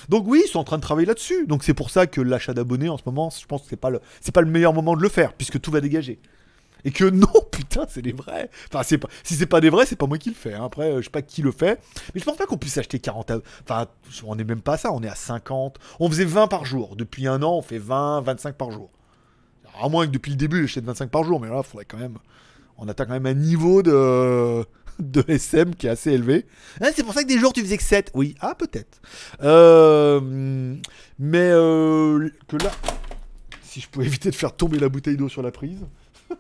Donc oui, ils sont en train de travailler là-dessus. Donc c'est pour ça que l'achat d'abonnés en ce moment, je pense que c'est pas le pas le meilleur moment de le faire puisque tout va dégager. Et que non, putain, c'est des vrais. Enfin, c'est pas, si c'est pas des vrais, c'est pas moi qui le fais. hein. Après, euh, je sais pas qui le fait. Mais je pense pas qu'on puisse acheter 40. à- Enfin, on est même pas à ça, on est à 50. On faisait 20 par jour. Depuis un an, on fait 20, 25 par jour. À moins que depuis le début, j'achète 25 par jour. Mais là, il faudrait quand même. On atteint quand même un niveau de. De SM qui est assez élevé. Ah, c'est pour ça que des jours tu faisais que 7. Oui, ah, peut-être. Euh, mais euh, que là. Si je pouvais éviter de faire tomber la bouteille d'eau sur la prise.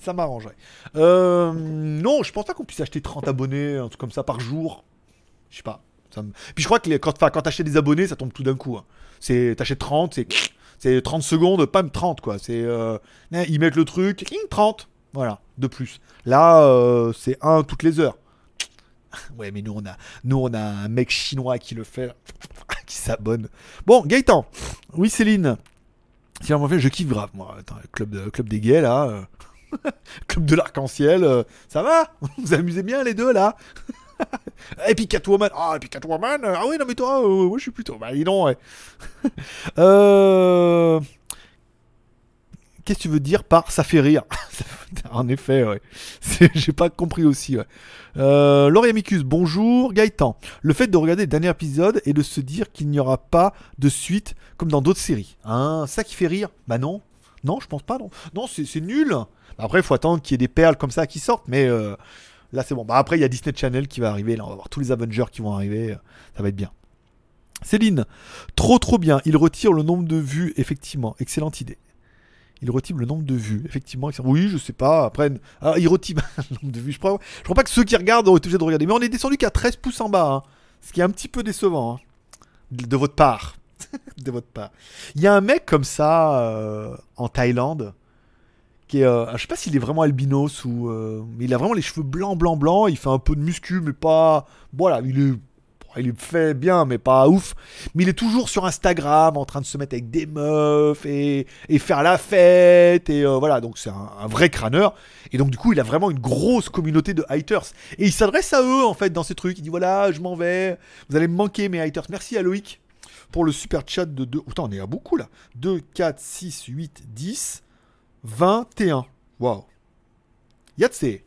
ça m'arrangerait. Euh, non, je pense pas qu'on puisse acheter 30 abonnés, un truc comme ça par jour. Je sais pas. Puis je crois que les- quand, quand t'achètes des abonnés, ça tombe tout d'un coup. hein. C'est, t'achètes 30, c'est, c'est 30 secondes, pas même 30 quoi. C'est, hein, ils mettent le truc, cling, 30. Voilà, de plus. Là, euh, c'est 1 toutes les heures. Ouais, mais nous on a, nous on a un mec chinois qui le fait, qui s'abonne. Bon, Gaëtan. Oui, Céline. Si en fait, je kiffe grave, moi. Club, de, club des gays, là. euh, club de l'arc-en-ciel. euh, ça va? Vous vous amusez bien, les deux, là? Et puis Catwoman. Ah, et puis Catwoman. Ah oui, non, mais toi, moi, je suis plutôt. Bah, dis donc, ouais. euh... Qu'est-ce que tu veux dire par ça fait rire En effet, J'ai pas compris aussi, ouais. Euh, bonjour. Gaëtan, le fait de regarder le dernier épisode et de se dire qu'il n'y aura pas de suite comme dans d'autres séries. Hein, ça qui fait rire Bah non. Non, je pense pas, non. C'est nul. Après, il faut attendre qu'il y ait des perles comme ça qui sortent, mais euh, là, c'est bon. Bah après, il y a Disney Channel qui va arriver. Là, on va voir tous les Avengers qui vont arriver. Ça va être bien. Céline, trop trop bien. Il retire le nombre de vues, effectivement. Excellente idée. Il retire le nombre de vues, effectivement. Oui, je sais pas. Après, ah, il retire le nombre de vues. Je crois, pas que ceux qui regardent ont été obligés de regarder. Mais on est descendu qu'à 13 pouces en bas. hein. Ce qui est un petit peu décevant. hein. De, de votre part. de votre part. Il y a un mec comme ça euh, en Thaïlande. Qui est, euh, je sais pas s'il est vraiment albinos ou. euh, mais il a vraiment les cheveux blancs, blancs, blancs. Il fait un peu de muscu, mais pas. Voilà, il est. Il est fait bien, mais pas ouf. Mais il est toujours sur Instagram en train de se mettre avec des meufs et, faire la fête. Et euh, voilà, donc c'est un, un vrai crâneur. Et donc, du coup, il a vraiment une grosse communauté de haters. Et il s'adresse à eux, en fait, dans ces trucs. Il dit voilà, je m'en vais. Vous allez me manquer, mes haters. Merci à Loïc pour le super chat de 2. Putain, on est à beaucoup là. 2, 4, 6, 8, 10, 21. Waouh. Yatsé.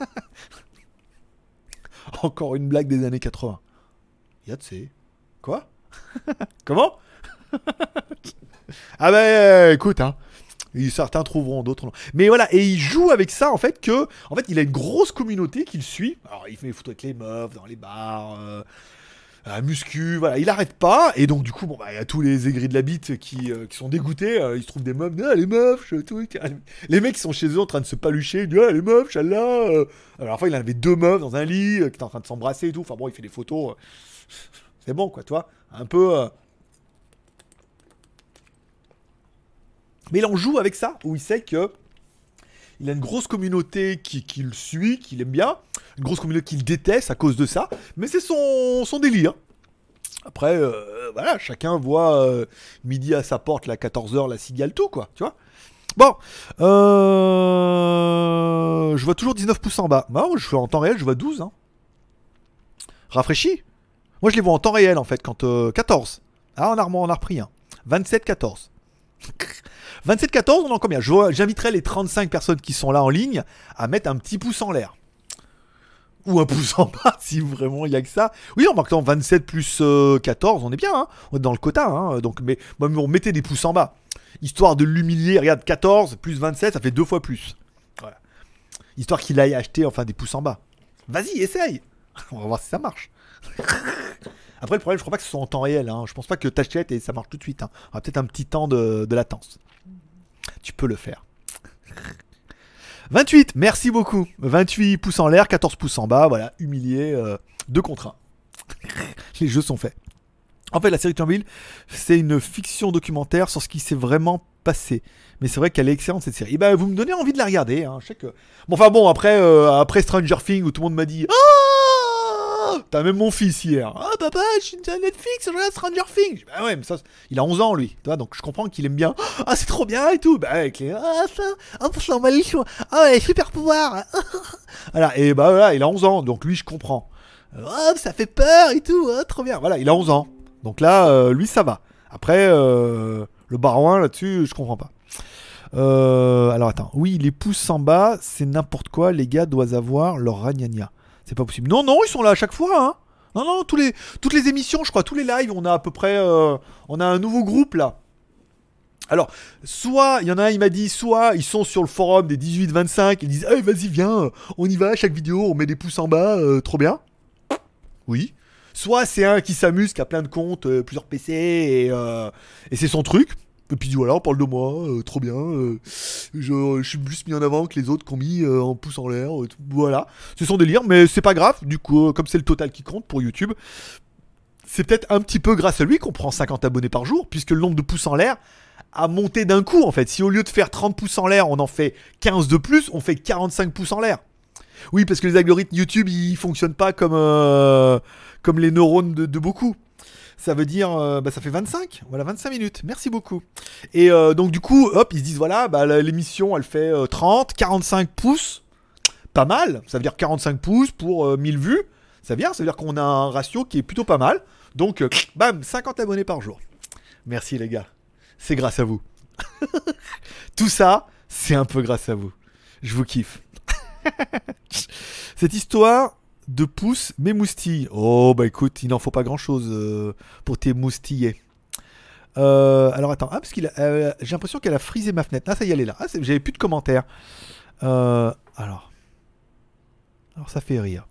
Encore une blague des années 80. Yatsé. Quoi? Comment? Ah bah écoute, hein. Certains trouveront, d'autres. Mais voilà, et il joue avec ça en fait que, en fait, il a une grosse communauté qui le suit. Alors, il fait des photos avec les meufs dans les bars, euh, à muscu, voilà, il arrête pas. Et donc, du coup, bon, bah, il y a tous les aigris de la bite qui, euh, qui sont dégoûtés. euh, ils se trouvent des meufs, ah, les meufs. Les mecs qui sont chez eux en train de se palucher, ils disent, ah, les meufs, challah. euh. Alors, enfin, il en avait deux meufs dans un lit euh, qui étaient en train de s'embrasser et tout. Enfin, bon, il fait des photos. C'est bon, quoi, toi. Un peu. Mais il en joue avec ça, où il sait que il a une grosse communauté qui, qui le suit, qui l'aime bien, une grosse communauté qui le déteste à cause de ça, mais c'est son, son délire. Après, euh, voilà, chacun voit euh, midi à sa porte, la 14h, la cigale, tout, quoi, tu vois. Bon, euh, je vois toujours 19 pouces en bas. Bah, je fais en temps réel, je vois 12. Hein. Rafraîchi Moi, je les vois en temps réel, en fait, quand... euh, 14. Ah, on a, repris un. 27-14. 27-14, on en combien? J'inviterai les 35 personnes qui sont là en ligne à mettre un petit pouce en l'air. Ou un pouce en bas, si vraiment il y a que ça. Oui, en marquant 27 plus euh, 14, on est bien, hein on est dans le quota. Hein donc, mais, on mettait des pouces en bas. Histoire de l'humilier, regarde, 14 plus 27, ça fait deux fois plus. Histoire qu'il aille acheter enfin des pouces en bas. Vas-y, essaye On va voir si ça marche. Après, le problème, je crois pas que ce soit en temps réel. Hein. Je pense pas que t'achètes et ça marche tout de suite. Hein. Y aura peut-être un petit temps de latence. Tu peux le faire. 28, merci beaucoup. 28 pouces en l'air, 14 pouces en bas. Voilà, humilié. euh, 2 contre 1. Les jeux sont faits. En fait, la série Tchernobyl, c'est une fiction documentaire sur ce qui s'est vraiment passé. Mais c'est vrai qu'elle est excellente cette série. Et ben, vous me donnez envie de la regarder. Hein. Je sais que. Bon, enfin bon, après, euh, après Stranger Things où tout le monde m'a dit. Oh T'as même mon fils hier. Ah papa, je suis sur Netflix, je regarde Stranger Things. Bah ouais, mais ça, il a 11 ans lui. Tu donc je comprends qu'il aime bien. Ah, c'est trop bien et tout. Bah avec les. Ah, ça. Ah. Ah, les super pouvoirs. voilà, et bah voilà, il a 11 ans. Donc lui, je comprends. Ah, ça fait peur et tout. ah, trop bien. Voilà, il a 11 ans. Donc là, euh, lui, ça va. Après, euh, le barouin là-dessus, je comprends pas. Euh, alors attends, oui, les pouces en bas, c'est n'importe quoi. Les gars doivent avoir leur ragnagna. C'est pas possible. Non, non, ils sont là à chaque fois. Hein. Non, non, tous les, toutes les émissions, je crois, tous les lives, on a à peu près. euh, on a un nouveau groupe là. Alors, soit, il y en a un, il m'a dit, soit ils sont sur le forum des 18-25, ils disent, vas-y, viens, on y va, chaque vidéo, on met des pouces en bas, euh, trop bien. Oui. Soit c'est un qui s'amuse, qui a plein de comptes, euh, plusieurs PC, et c'est son truc. Et puis voilà, on parle de moi, euh, trop bien, euh, je, suis plus mis en avant que les autres qui ont mis euh, en pouce en l'air, voilà. C'est son délire, mais c'est pas grave, du coup, comme c'est le total qui compte pour YouTube, c'est peut-être un petit peu grâce à lui qu'on prend 50 abonnés par jour, puisque le nombre de pouces en l'air a monté d'un coup en fait. Si au lieu de faire 30 pouces en l'air, on en fait 15 de plus, on fait 45 pouces en l'air. Oui, parce que les algorithmes YouTube, ils fonctionnent pas comme, comme les neurones de beaucoup. Ça veut dire, euh, bah, ça fait 25, voilà 25 minutes, merci beaucoup. Et euh, donc du coup, hop, ils se disent, voilà, bah, l'émission, elle fait euh, 30, 45 pouces, pas mal, ça veut dire 45 pouces pour euh, 1000 vues, ça veut dire, ça veut dire qu'on a un ratio qui est plutôt pas mal. Donc, euh, bam, 50 abonnés par jour. Merci les gars, c'est grâce à vous. Tout ça, c'est un peu grâce à vous. Je vous kiffe. Cette histoire de pouces m'émoustille. Oh bah écoute, il n'en faut pas grand chose pour t'émoustiller. Euh, alors attends, ah, parce qu'il euh, j'ai l'impression qu'elle a frisé ma fenêtre. Ah ça y est, elle est là. Ah, J'avais plus de commentaires. Euh, alors, alors ça fait rire.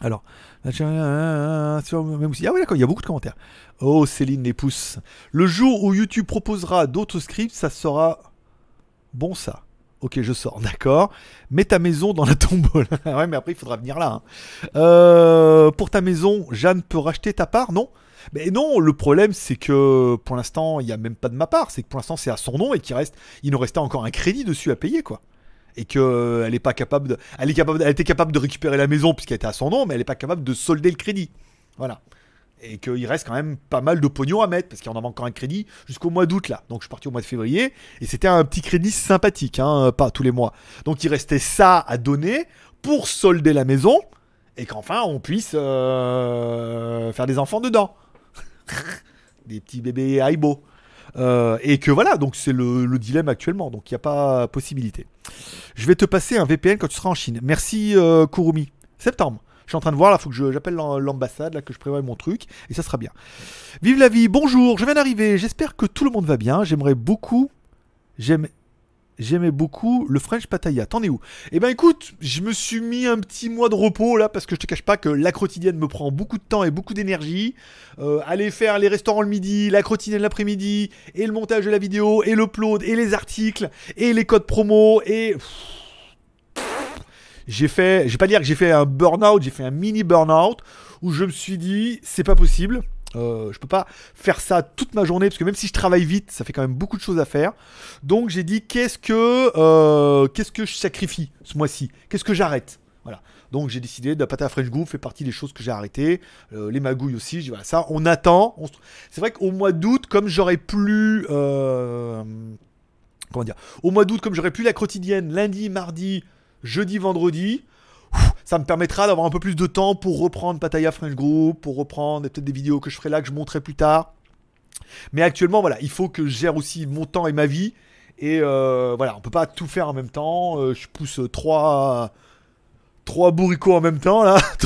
Alors, ah oui d'accord, il y a beaucoup de commentaires. Oh Céline les pouces. Le jour où YouTube proposera d'autres scripts, ça sera bon ça. Ok, je sors, d'accord. Mets ta maison dans la tombola. ouais, mais après, il faudra venir là. hein. Euh, pour ta maison, Jeanne peut racheter ta part, non? Mais non, le problème, c'est que pour l'instant, il n'y a même pas de ma part. C'est que pour l'instant, c'est à son nom et qu'il reste, il nous restait encore un crédit dessus à payer, quoi. Et que elle est pas capable de, elle est capable, elle était capable de récupérer la maison puisqu'elle était à son nom, mais elle n'est pas capable de solder le crédit. Voilà. Et qu'il reste quand même pas mal de pognon à mettre parce qu'il en a encore un crédit jusqu'au mois d'août là. Donc je suis parti au mois de février et c'était un petit crédit sympathique, hein, pas tous les mois. Donc il restait ça à donner pour solder la maison et qu'enfin on puisse euh, faire des enfants dedans. des petits bébés Aibo. Euh, et que voilà, donc c'est le, le dilemme actuellement, donc il n'y a pas possibilité. Je vais te passer un VPN quand tu seras en Chine. Merci euh, Kurumi. Septembre. Je suis en train de voir, là, faut que j'appelle l'am- l'ambassade, là, que je prévoie mon truc, et ça sera bien. Vive la vie, bonjour, je viens d'arriver, j'espère que tout le monde va bien, j'aimerais beaucoup, j'aime, j'aimais beaucoup le French Pattaya, t'en es où? Eh ben écoute, je me suis mis un petit mois de repos, là, parce que je te cache pas que la quotidienne me prend beaucoup de temps et beaucoup d'énergie, Euh, aller faire les restaurants le midi, la quotidienne l'après-midi, et le montage de la vidéo, et l'upload, et les articles, et les codes promo, et j'ai fait, je vais pas dire que j'ai fait un burn-out, j'ai fait un mini burn-out où je me suis dit c'est pas possible. Euh, je peux pas faire ça toute ma journée parce que même si je travaille vite, ça fait quand même beaucoup de choses à faire. Donc j'ai dit qu'est-ce que euh, qu'est-ce que je sacrifie ce mois-ci? Qu'est-ce que j'arrête? Voilà. Donc j'ai décidé de la pâte à French Group fait partie des choses que j'ai arrêtées. Euh, les magouilles aussi. Je dis voilà ça. On attend. C'est vrai qu'au mois d'août, comme j'aurais plus euh, comment dire, au mois d'août, comme j'aurais plus la quotidienne lundi, mardi, jeudi, vendredi, ça me permettra d'avoir un peu plus de temps pour reprendre Pataya French Group, pour reprendre peut-être des vidéos que je ferai là, que je montrerai plus tard. Mais actuellement, voilà, il faut que je gère aussi mon temps et ma vie. Et euh, voilà, on peut pas tout faire en même temps. Euh, je pousse trois, trois bourricots en même temps, là.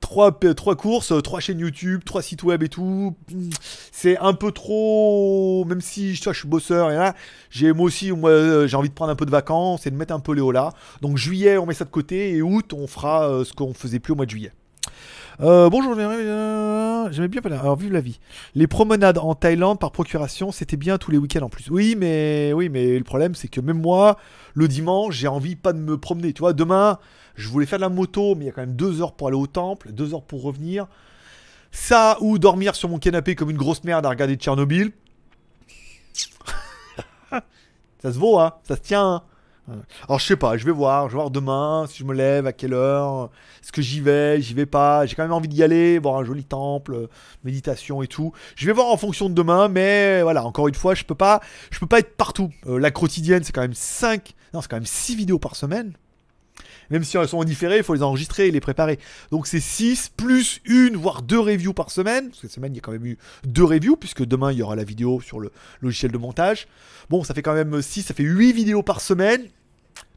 trois, courses, trois chaînes YouTube, trois sites web et tout. C'est un peu trop. Même si je suis bosseur et j'ai moi aussi, euh, j'ai envie de prendre un peu de vacances et de mettre un peu Léo là. Donc juillet, on met ça de côté et août, on fera euh, ce qu'on faisait plus au mois de juillet. Euh, bonjour, j'aimerais j'aimais bien. Alors, vive la vie. Les promenades en Thaïlande par procuration, c'était bien tous les week-ends en plus. Oui, mais oui, mais le problème, c'est que même moi, le dimanche, j'ai envie pas de me promener. Tu vois, demain, je voulais faire de la moto, mais il y a quand même deux heures pour aller au temple, deux heures pour revenir. Ça ou dormir sur mon canapé comme une grosse merde à regarder Tchernobyl. ça se vaut, hein Ça se tient. hein. Alors je sais pas, je vais voir, je vais voir demain si je me lève, à quelle heure, est-ce que j'y vais, j'y vais pas, j'ai quand même envie d'y aller, voir un joli temple, euh, méditation et tout. Je vais voir en fonction de demain, mais voilà, encore une fois, je peux pas, je peux pas être partout. Euh, la quotidienne, c'est quand même 5, non, c'est quand même 6 vidéos par semaine. Même si elles sont en différé, il faut les enregistrer et les préparer. Donc c'est 6 plus une, voire deux reviews par semaine. Cette semaine, il y a quand même eu deux reviews, puisque demain, il y aura la vidéo sur le logiciel de montage. Bon, ça fait quand même 6, ça fait 8 vidéos par semaine.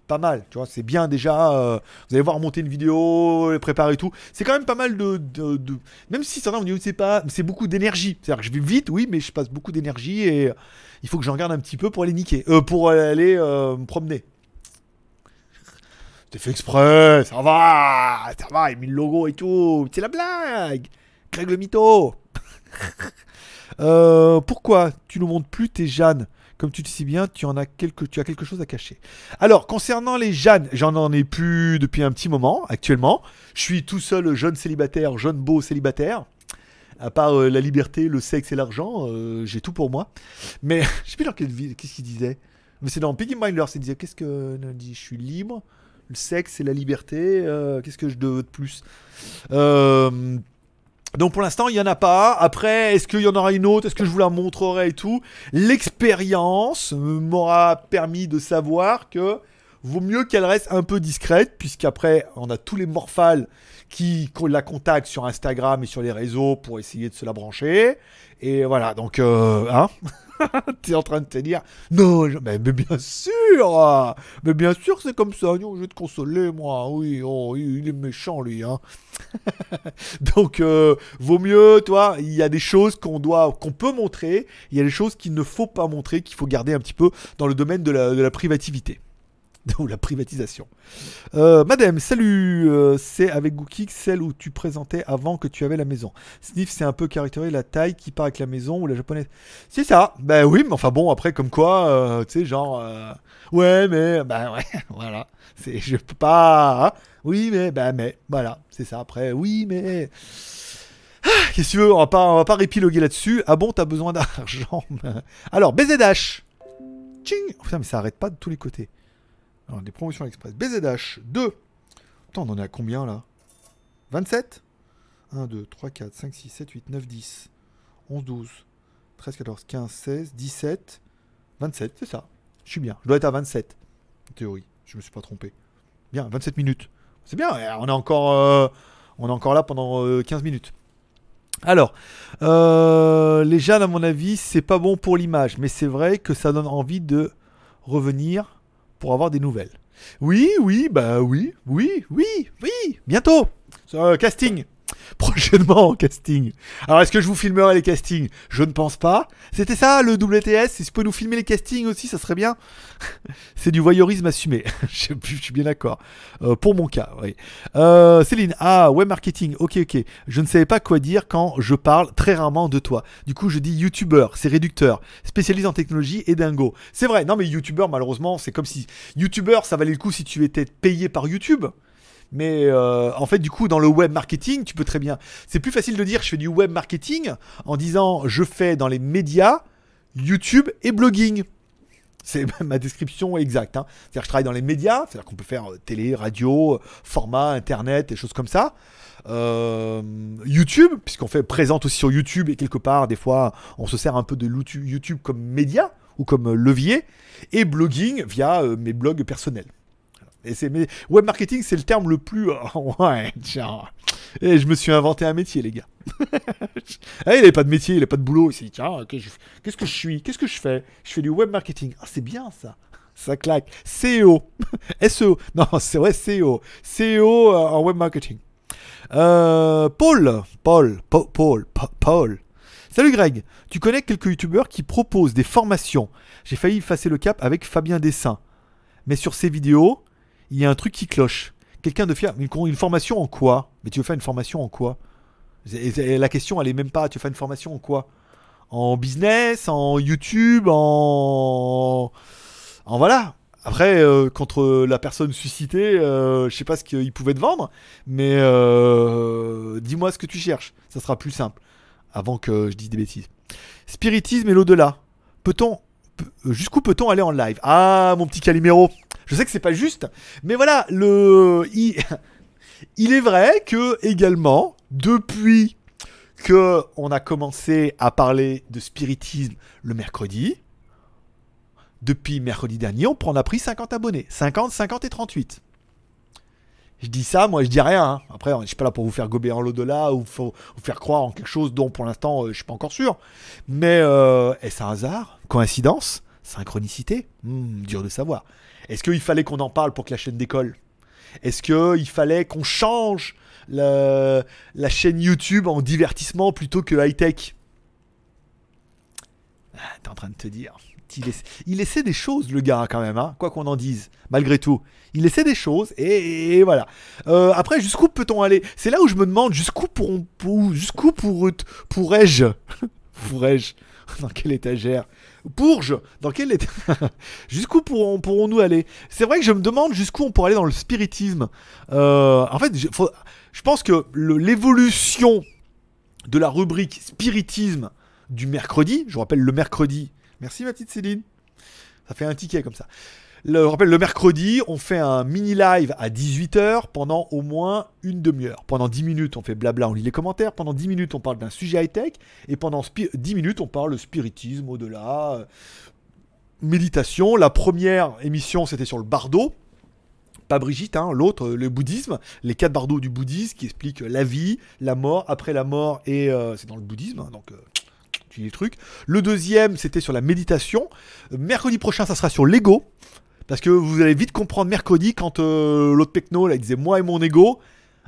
Pas mal, tu vois, c'est bien déjà. euh, vous allez voir monter une vidéo, les préparer et tout. C'est quand même pas mal de. de- Même si certains dire, c'est pas. C'est beaucoup d'énergie. C'est-à-dire que je vais vite, oui, mais je passe beaucoup d'énergie et il faut que j'en garde un petit peu pour aller niquer. Euh, pour aller euh, me promener. C'était fait exprès, ça va, ça va, il mis le logo et tout, c'est la blague. Greg le mytho. Euh, pourquoi tu nous montres plus tes Jeanne Comme tu le sais bien, tu en as quelque, tu as quelque chose à cacher. Alors, concernant les Jeanne, j'en en ai plus depuis un petit moment, actuellement. Je suis tout seul, jeune célibataire, jeune beau célibataire. À part euh, la liberté, le sexe et l'argent, euh, j'ai tout pour moi. Mais je sais plus dans quelle vie, qu'est-ce qu'il disait? Mais c'est dans Piggy Blinders, il disait qu'est-ce que dit, je suis libre, le sexe et la liberté, euh, qu'est-ce que je veux de plus? Euh, donc pour l'instant, il n'y en a pas. Après, est-ce qu'il y en aura une autre? Est-ce que je vous la montrerai et tout? L'expérience euh, m'aura permis de savoir que vaut mieux qu'elle reste un peu discrète, puisqu'après, on a tous les morphales qui la contactent sur Instagram et sur les réseaux pour essayer de se la brancher. Et voilà, donc, euh, hein? T'es en train de te dire, non, mais, mais bien sûr Mais bien sûr, c'est comme ça, non, je vais te consoler, moi, oui, oh, il il est méchant, lui, hein. Donc, euh, vaut mieux, toi, il y a des choses qu'on doit, qu'on peut montrer, il y a des choses qu'il ne faut pas montrer, qu'il faut garder un petit peu dans le domaine de la, de la privativité. Ou la privatisation. Euh, madame, salut, euh, c'est avec Gookix, celle où tu présentais avant que tu avais la maison. Sniff, c'est un peu caractérisé la taille qui part avec la maison ou la japonaise. C'est ça, ben oui, mais enfin bon, après, comme quoi, euh, tu sais, genre, ouais, mais, ben ouais, voilà, c'est, je peux pas, hein. oui, mais, ben mais, voilà, c'est ça, après, oui, mais... Ah, Qu'est-ce que tu veux, on va pas, on va pas répiloguer là-dessus. Ah bon, t'as besoin d'argent? Alors, BZH. Tching Oh, Putain, mais ça arrête pas de tous les côtés. Alors, des promotions express. BZH 2. Putain, on en est à combien là? 27 1, 2, 3, 4, 5, 6, 7, 8, 9, 10, 11, 12, 13, 14, 15, 16, 17, 27, c'est ça. Je suis bien. Je dois être à 27. En théorie. Je me suis pas trompé. Bien, 27 minutes. C'est bien, on est encore, euh, on est encore là pendant euh, 15 minutes. Alors, euh, les jeunes, à mon avis, c'est pas bon pour l'image, mais c'est vrai que ça donne envie de revenir pour avoir des nouvelles. Oui, oui, bah oui, oui, oui, oui, bientôt. Euh, casting. Prochainement, casting. Alors, est-ce que je vous filmerai les castings? Je ne pense pas. C'était ça, le WTS Si vous pouvez nous filmer les castings aussi, ça serait bien. C'est du voyeurisme assumé. je, suis bien d'accord. Euh, pour mon cas, oui. Euh, Céline, ah, web marketing, ok, ok. Je ne savais pas quoi dire quand je parle très rarement de toi. Du coup, je dis youtubeur, c'est réducteur. Spécialiste en technologie et dingo. C'est vrai, non mais youtubeur, malheureusement, c'est comme si. Youtubeur, ça valait le coup si tu étais payé par YouTube. Mais euh, en fait, du coup, dans le web marketing, tu peux très bien. C'est plus facile de dire je fais du web marketing en disant je fais dans les médias, YouTube et blogging. C'est ma description exacte. hein. C'est-à-dire que je travaille dans les médias, c'est-à-dire qu'on peut faire euh, télé, radio, euh, format, internet, des choses comme ça. YouTube, puisqu'on fait présente aussi sur YouTube et quelque part, des fois, on se sert un peu de YouTube comme média ou comme levier. Et blogging via mes blogs personnels. Et c'est web marketing, c'est le terme le plus. ouais, tiens. Et je me suis inventé un métier, les gars. ah, il avait pas de métier, il avait pas de boulot. Il s'est dit, tiens, qu'est-ce que je- suis? Qu'est-ce que je fais? Je fais du web marketing. Ah, c'est bien ça. Ça claque. CEO. SEO. Non, c'est vrai, CEO. CEO euh, en web marketing. Euh, Paul. Paul. Pa- Paul. Pa- Paul. Salut Greg. Tu connais quelques youtubeurs qui proposent des formations. J'ai failli effacer le cap avec Fabien Dessin. Mais sur ces vidéos, il y a un truc qui cloche. Quelqu'un de fier. Une, formation en quoi? Mais tu veux faire une formation en quoi? La question, elle est même pas. Tu veux faire une formation en quoi? En business, en YouTube, en. En voilà. Après, euh, contre la personne suscitée, euh, je sais pas ce qu'il pouvait te vendre, mais euh, dis-moi ce que tu cherches. Ça sera plus simple. Avant que je dise des bêtises. Spiritisme et l'au-delà. Peut-on. pe- Jusqu'où peut-on aller en live? Ah, mon petit Calimero. Je sais que c'est pas juste, mais voilà, le. Il, est vrai que, également, depuis que on a commencé à parler de spiritisme le mercredi, depuis mercredi dernier, on prend- a pris 50 abonnés. 50, 50 et 38. Je dis ça, moi je dis rien. hein. Après, je suis pas là pour vous faire gober en l'au-delà ou vous faire croire en quelque chose dont pour l'instant euh, je suis pas encore sûr. Mais euh, est-ce un hasard? Coïncidence? Synchronicité Hmm, Dur de savoir. Est-ce qu'il fallait qu'on en parle pour que la chaîne décolle? Est-ce qu'il fallait qu'on change la, chaîne YouTube en divertissement plutôt que high-tech? Ah, T'es en train de te dire. Il essaie, des choses, le gars, quand même, hein, quoi qu'on en dise, malgré tout. Il essaie des choses, et, voilà. Euh, après, jusqu'où peut-on aller? C'est là où je me demande jusqu'où pour, jusqu'où pour, pourrais-je, pourrais-je, dans quelle étagère? Pourge, dans quel état Jusqu'où pourrons, pourrons-nous aller? C'est vrai que je me demande jusqu'où on pourrait aller dans le spiritisme. Euh, en fait, je, je pense que l'évolution de la rubrique spiritisme du mercredi, je vous rappelle le mercredi. Merci ma petite Céline. Ça fait un ticket comme ça. Le, je rappelle, le mercredi, on fait un mini live à 18h pendant au moins une demi-heure. Pendant 10 minutes, on fait blabla, on lit les commentaires. Pendant 10 minutes, on parle d'un sujet high-tech. Et pendant spi- 10 minutes, on parle spiritisme, au-delà, euh, méditation. La première émission, c'était sur le bardo. Pas Brigitte, hein, l'autre, euh, le bouddhisme, les quatre bardos du bouddhisme qui expliquent la vie, la mort, après la mort, et euh, c'est dans le bouddhisme, hein, donc tu lis les trucs. Le deuxième, c'était sur la méditation. Mercredi prochain, ça sera sur l'ego. Parce que vous allez vite comprendre mercredi quand euh, l'autre techno, là, il disait moi et mon ego.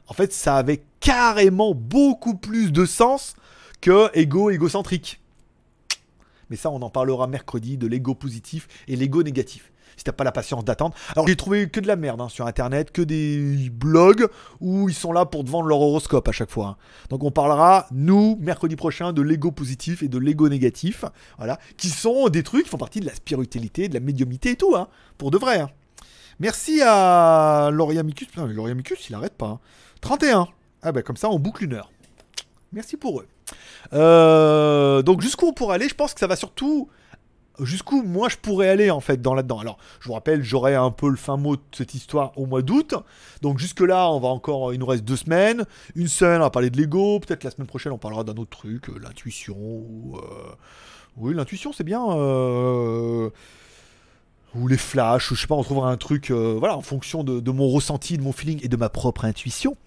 En fait, ça avait carrément beaucoup plus de sens que ego égocentrique. Mais ça, on en parlera mercredi de l'ego positif et l'ego négatif. Si t'as pas la patience d'attendre. Alors, j'ai trouvé que de la merde hein, sur internet, que des blogs où ils sont là pour te vendre leur horoscope à chaque fois. hein. Donc, on parlera, nous, mercredi prochain, de l'ego positif et de l'ego négatif. Voilà. Qui sont des trucs qui font partie de la spiritualité, de la médiumnité et tout. Hein, pour de vrai. hein. Merci à Lauriamicus. Putain, mais il arrête pas. hein. 31. Ah bah, comme ça, on boucle une heure. Merci pour eux. Euh, donc jusqu'où on pourrait aller, je pense que ça va surtout jusqu'où moi je pourrais aller en fait dans là-dedans. Alors je vous rappelle, j'aurai un peu le fin mot de cette histoire au mois d'août. Donc jusque là, on va encore, il nous reste deux semaines. Une semaine, on va parler de l'ego. Peut-être la semaine prochaine, on parlera d'un autre truc, euh, l'intuition. euh, Oui, l'intuition, c'est bien. euh, Ou les flashs, je sais pas, on trouvera un truc, euh, voilà, en fonction de, de mon ressenti, de mon feeling et de ma propre intuition.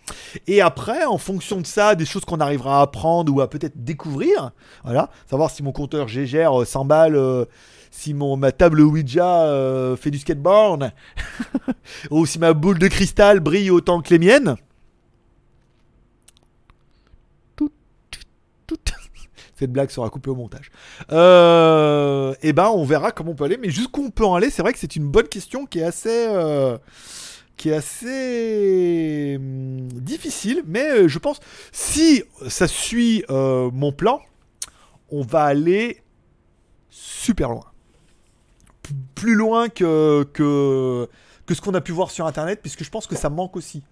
Et après, en fonction de ça, des choses qu'on arrivera à apprendre ou à peut-être découvrir, voilà, savoir si mon compteur GGR euh, s'emballe, euh, si mon, ma table Ouija euh, fait du skateboard, ou si ma boule de cristal brille autant que les miennes. Tout, tout, tout. Cette blague sera coupée au montage. Euh, et ben, on verra comment on peut aller, mais jusqu'où on peut en aller, c'est vrai que c'est une bonne question qui est assez. euh, qui est assez hum, difficile, mais euh, je pense si ça suit euh, mon plan, on va aller super loin. Plus loin que, que, que ce qu'on a pu voir sur internet, puisque je pense que ça manque aussi.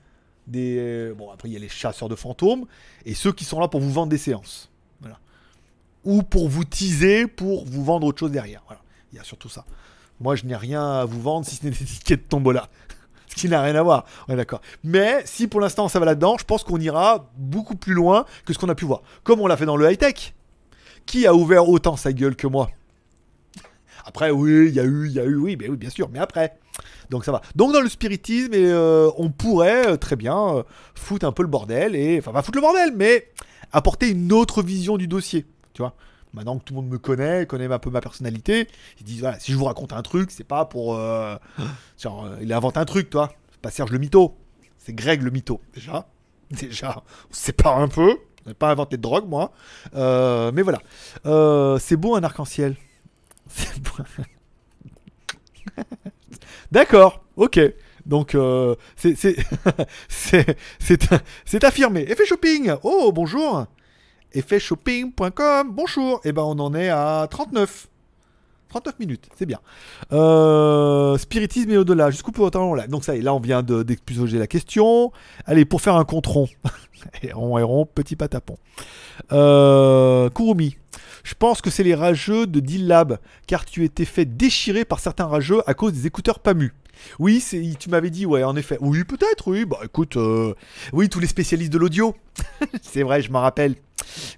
Des... Bon, après, il y a les chasseurs de fantômes et ceux qui sont là pour vous vendre des séances. Ou pour vous teaser, pour vous vendre autre chose derrière. Voilà. Il y a surtout ça. Moi, je n'ai rien à vous vendre si ce n'est des tickets de tombola. Ce qui n'a rien à voir. D'accord. Mais si pour l'instant ça va là-dedans, je pense qu'on ira beaucoup plus loin que ce qu'on a pu voir. Comme on l'a fait dans le high-tech. Qui a ouvert autant sa gueule que moi? Après, oui, il y a eu, il y a eu, oui, bien sûr, mais après. Donc ça va. Donc dans le spiritisme, euh, on pourrait euh, très bien euh, foutre un peu le bordel, et enfin pas foutre le bordel, mais apporter une autre vision du dossier. Tu vois Maintenant que tout le monde me connaît, connaît un peu ma personnalité, ils disent voilà, si je vous raconte un truc, c'est pas pour. euh, genre, euh, il invente un truc, toi. C'est pas Serge le mytho, c'est Greg le mytho. Déjà, déjà, on se sépare un peu. Je n'ai pas inventé de drogue, moi. Euh, mais voilà. C'est beau un arc-en-ciel. C'est beau. D'accord, ok. Donc, c'est c'est- c'est- c'est c'est affirmé. Effet shopping. Oh, bonjour. Effetshopping.com. Bonjour. Et ben, on en est à 39. 39 minutes, c'est bien. Euh, spiritisme et au-delà, jusqu'où peut-on là? Donc ça y est, là on vient de- d'exploser la question. Allez, pour faire un compte rond. et rond et rond, petit patapon. Euh, Kurumi, je pense que c'est les rageux de Dillab, car tu étais fait déchirer par certains rageux à cause des écouteurs pas mus. Oui, tu m'avais dit, ouais, en effet. Oui, peut-être, oui. Bah écoute, euh, oui, tous les spécialistes de l'audio. c'est vrai, je m'en rappelle.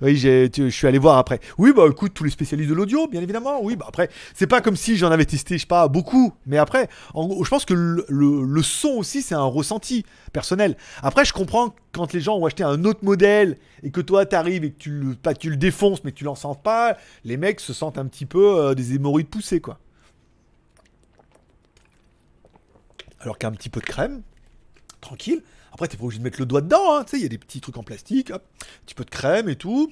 Oui, je suis allé voir après. Oui, bah écoute, tous les spécialistes de l'audio, bien évidemment. Oui, bah après, c'est pas comme si j'en avais testé, je sais pas, beaucoup. Mais après, en gros, je pense que le, son aussi, c'est un ressenti personnel. Après, je comprends quand les gens ont acheté un autre modèle et que toi, t'arrives et que tu le, pas que tu le défonces, mais que tu l'en sens pas, les mecs se sentent un petit peu euh, des hémorroïdes poussées, quoi. Alors qu'un petit peu de crème, tranquille. Après, t'es pas obligé de mettre le doigt dedans, hein. tu sais, il y a des petits trucs en plastique, un petit peu de crème et tout.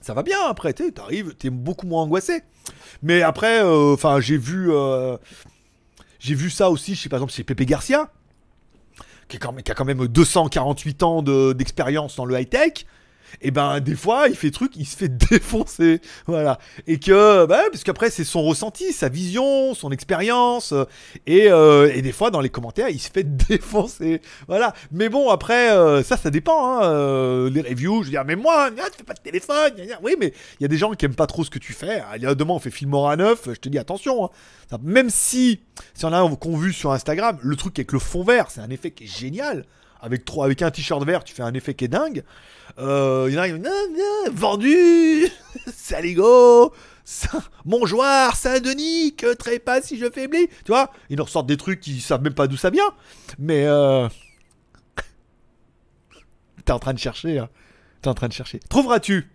Ça va bien après, tu t'arrives, t'es beaucoup moins angoissé. Mais après, euh, enfin, j'ai vu, euh, j'ai vu ça aussi, chez, par exemple, chez Pepe Garcia, qui, quand même- a quand même 248 ans de- d'expérience dans le high-tech. Et ben, des fois, il fait truc, il se fait défoncer. Voilà. Et que, bah, parce qu'après, c'est son ressenti, sa vision, son expérience. euh, Et, euh, et des fois, dans les commentaires, il se fait défoncer. Voilà. Mais bon, après, euh, ça, ça dépend. Hein, euh, les reviews, je veux dire, mais moi, ah, tu fais pas de téléphone. Oui, mais il y a des gens qui aiment pas trop ce que tu fais. Ah, demain, on fait Filmora 9. Je te dis, attention. hein. Même si, si on a qu'on vu sur Instagram, le truc avec le fond vert, c'est un effet qui est génial. Avec, trois, avec un t-shirt vert, tu fais un effet qui est dingue. Euh, Il y en a qui vendu Saligo Montjoie, Saint-Denis, que trépasse si je faiblis. Tu vois, ils nous ressortent des trucs qui savent même pas d'où ça vient. Mais euh... t'es en train de chercher. Hein. T'es en train de chercher. Trouveras-tu?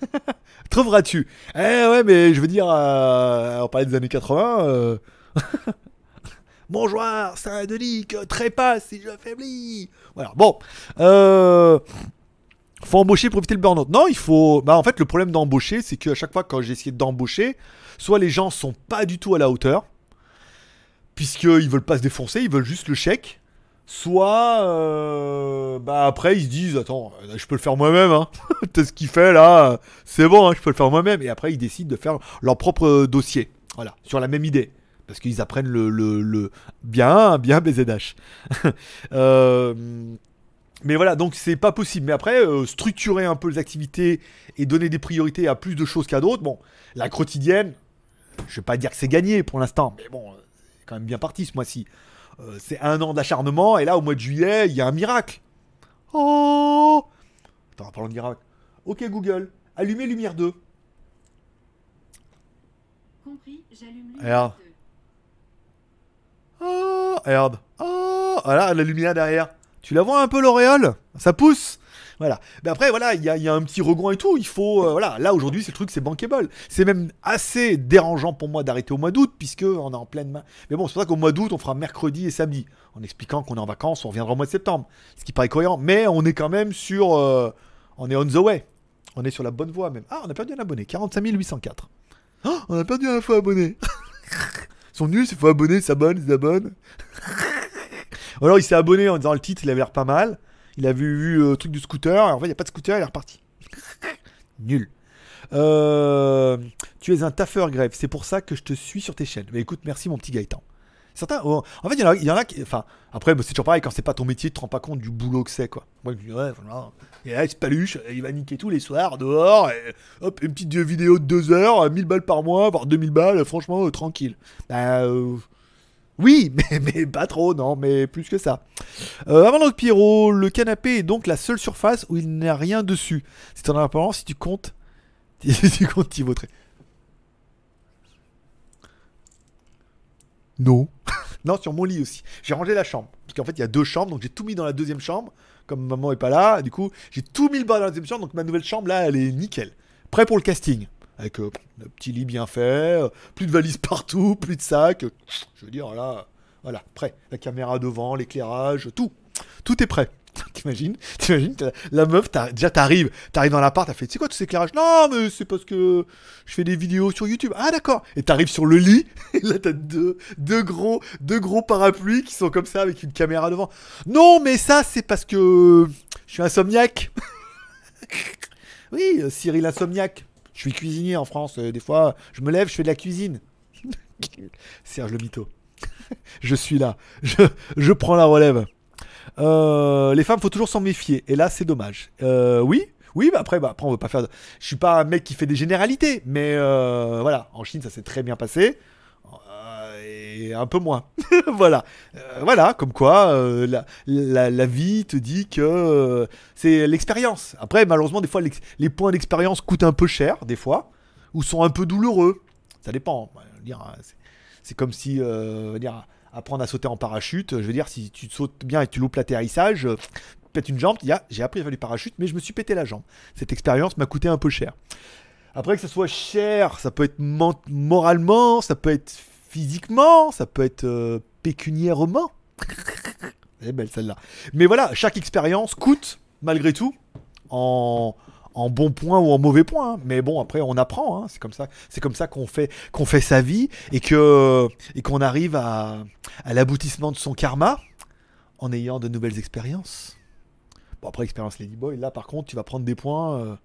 Trouveras-tu? Eh ouais, mais je veux dire, euh, on parlait des années 80. Euh... Montjoie, Saint-Denis, que trépasse si je faiblis. Voilà, bon. Euh faut embaucher pour éviter le burn-out. Non, il faut. Bah, en fait, le problème d'embaucher, c'est qu'à chaque fois, quand j'ai d'embaucher, soit les gens sont pas du tout à la hauteur, puisqu'ils veulent pas se défoncer, ils veulent juste le chèque. Soit, euh, bah après, ils se disent, attends, euh, je peux le faire moi-même, hein. T'as ce qu'il fait là, c'est bon, hein, je peux le faire moi-même. Et après, ils décident de faire leur propre dossier. Voilà, sur la même idée. Parce qu'ils apprennent le, le, le- bien, bien BZH. euh, mais voilà, donc c'est pas possible. Mais après, euh, structurer un peu les activités et donner des priorités à plus de choses qu'à d'autres. Bon, la quotidienne, je vais pas dire que c'est gagné pour l'instant, mais bon, euh, c'est quand même bien parti ce mois-ci. Euh, c'est un an d'acharnement, et là, au mois de juillet, il y a un miracle. Oh Attends, parlons de miracle. Ok, Google, allumez Lumière 2. Compris, j'allume le Alors. Oh, regarde. Oh, voilà, la lumière derrière. Tu la vois un peu l'auréole? Ça pousse Voilà. Mais après, voilà, il y a, un petit regroin et tout. Il faut. euh, voilà, là aujourd'hui, c'est le truc, c'est bankable. C'est même assez dérangeant pour moi d'arrêter au mois d'août, puisque on est en pleine main. Mais bon, c'est pour ça qu'au mois d'août, on fera mercredi et samedi. En expliquant qu'on est en vacances, on reviendra au mois de septembre. Ce qui paraît cohérent. Mais on est quand même sur. euh, on est on the way. On est sur la bonne voie même. Ah, on a perdu un abonné. 45 804. Oh, on a perdu un faux abonné. Sont nuls, ces faux abonnés, ils s'abonnent, ils s'abonnent. Alors il s'est abonné en disant le titre, il avait l'air pas mal. Il avait vu le truc du scooter, et en fait il n'y a pas de scooter, il est reparti. Nul. Euh, tu es un taffeur grève, c'est pour ça que je te suis sur tes chaînes. Mais écoute, merci mon petit Gaëtan. Certains, oh, en fait, il y en a, qui, enfin, après, bah, c'est toujours pareil, quand c'est pas ton métier, tu te rends pas compte du boulot que c'est, quoi. Moi, je dis, ouais, voilà. Et là, il se paluche, il va niquer tous les soirs, dehors, et hop, une petite vidéo de 2 heures, 1000 balles par mois, voire 2000 balles, franchement, euh, tranquille. Bah, euh, oui, mais, mais pas trop, non, mais plus que ça. Euh, avant notre Pierrot, le canapé est donc la seule surface où il n'y a rien dessus. C'est en apparence si tu comptes. Si tu comptes t'y vautrer. Non. non, sur mon lit aussi. J'ai rangé la chambre. Parce qu'en fait, il y a deux chambres, donc j'ai tout mis dans la deuxième chambre. Comme maman est pas là, du coup, j'ai tout mis le bas dans la deuxième chambre, donc ma nouvelle chambre là, elle est nickel. Prêt pour le casting. Avec euh, le petit lit bien fait, euh, plus de valises partout, plus de sacs. euh, je veux dire, là, voilà, prêt. La caméra devant, l'éclairage, tout. Tout est prêt. T'imagines T'imagines La meuf, déjà t'arrives, t'arrives dans l'appart, t'as fait, c'est quoi tout cet éclairage Non, mais c'est parce que je fais des vidéos sur YouTube. Ah d'accord. Et t'arrives sur le lit, et là t'as deux, deux gros, deux gros parapluies qui sont comme ça avec une caméra devant. Non, mais ça c'est parce que je suis insomniaque. oui, Cyril insomniaque. Je suis cuisinier en France. euh, des fois, je me lève, je fais de la cuisine. Serge le mytho. je suis là. Je, je prends la relève. Euh, les femmes, faut toujours s'en méfier. Et là, c'est dommage. Euh, oui, oui, bah après, bah après, on veut pas faire. Je suis pas un mec qui fait des généralités, mais euh, voilà. En Chine, ça s'est très bien passé. Et un peu moins. voilà. Voilà, comme quoi la, vie te dit que c'est l'expérience. Après, malheureusement, des fois, les points d'expérience coûtent un peu cher, des fois, ou sont un peu douloureux. Ça dépend. C'est- comme si, apprendre à sauter en parachute. Je veux dire, si tu sautes bien et tu loupes l'atterrissage, euh, pètes une jambe, j'ai appris à faire du parachute, mais je me suis pété la jambe. Cette expérience m'a coûté un peu cher. Après que ce soit cher, ça peut être ment- moralement, ça peut être physiquement, ça peut être euh, pécuniairement. Elle belle celle-là. Mais voilà, chaque expérience coûte, malgré tout, en, en bon point ou en mauvais point. hein. Mais bon, après, on apprend. hein. C'est comme ça, c'est comme ça qu'on fait, qu'on fait sa vie et que et qu'on arrive à, l'aboutissement de son karma en ayant de nouvelles expériences. Bon, après, expérience Ladyboy, là, par contre, tu vas prendre des points euh,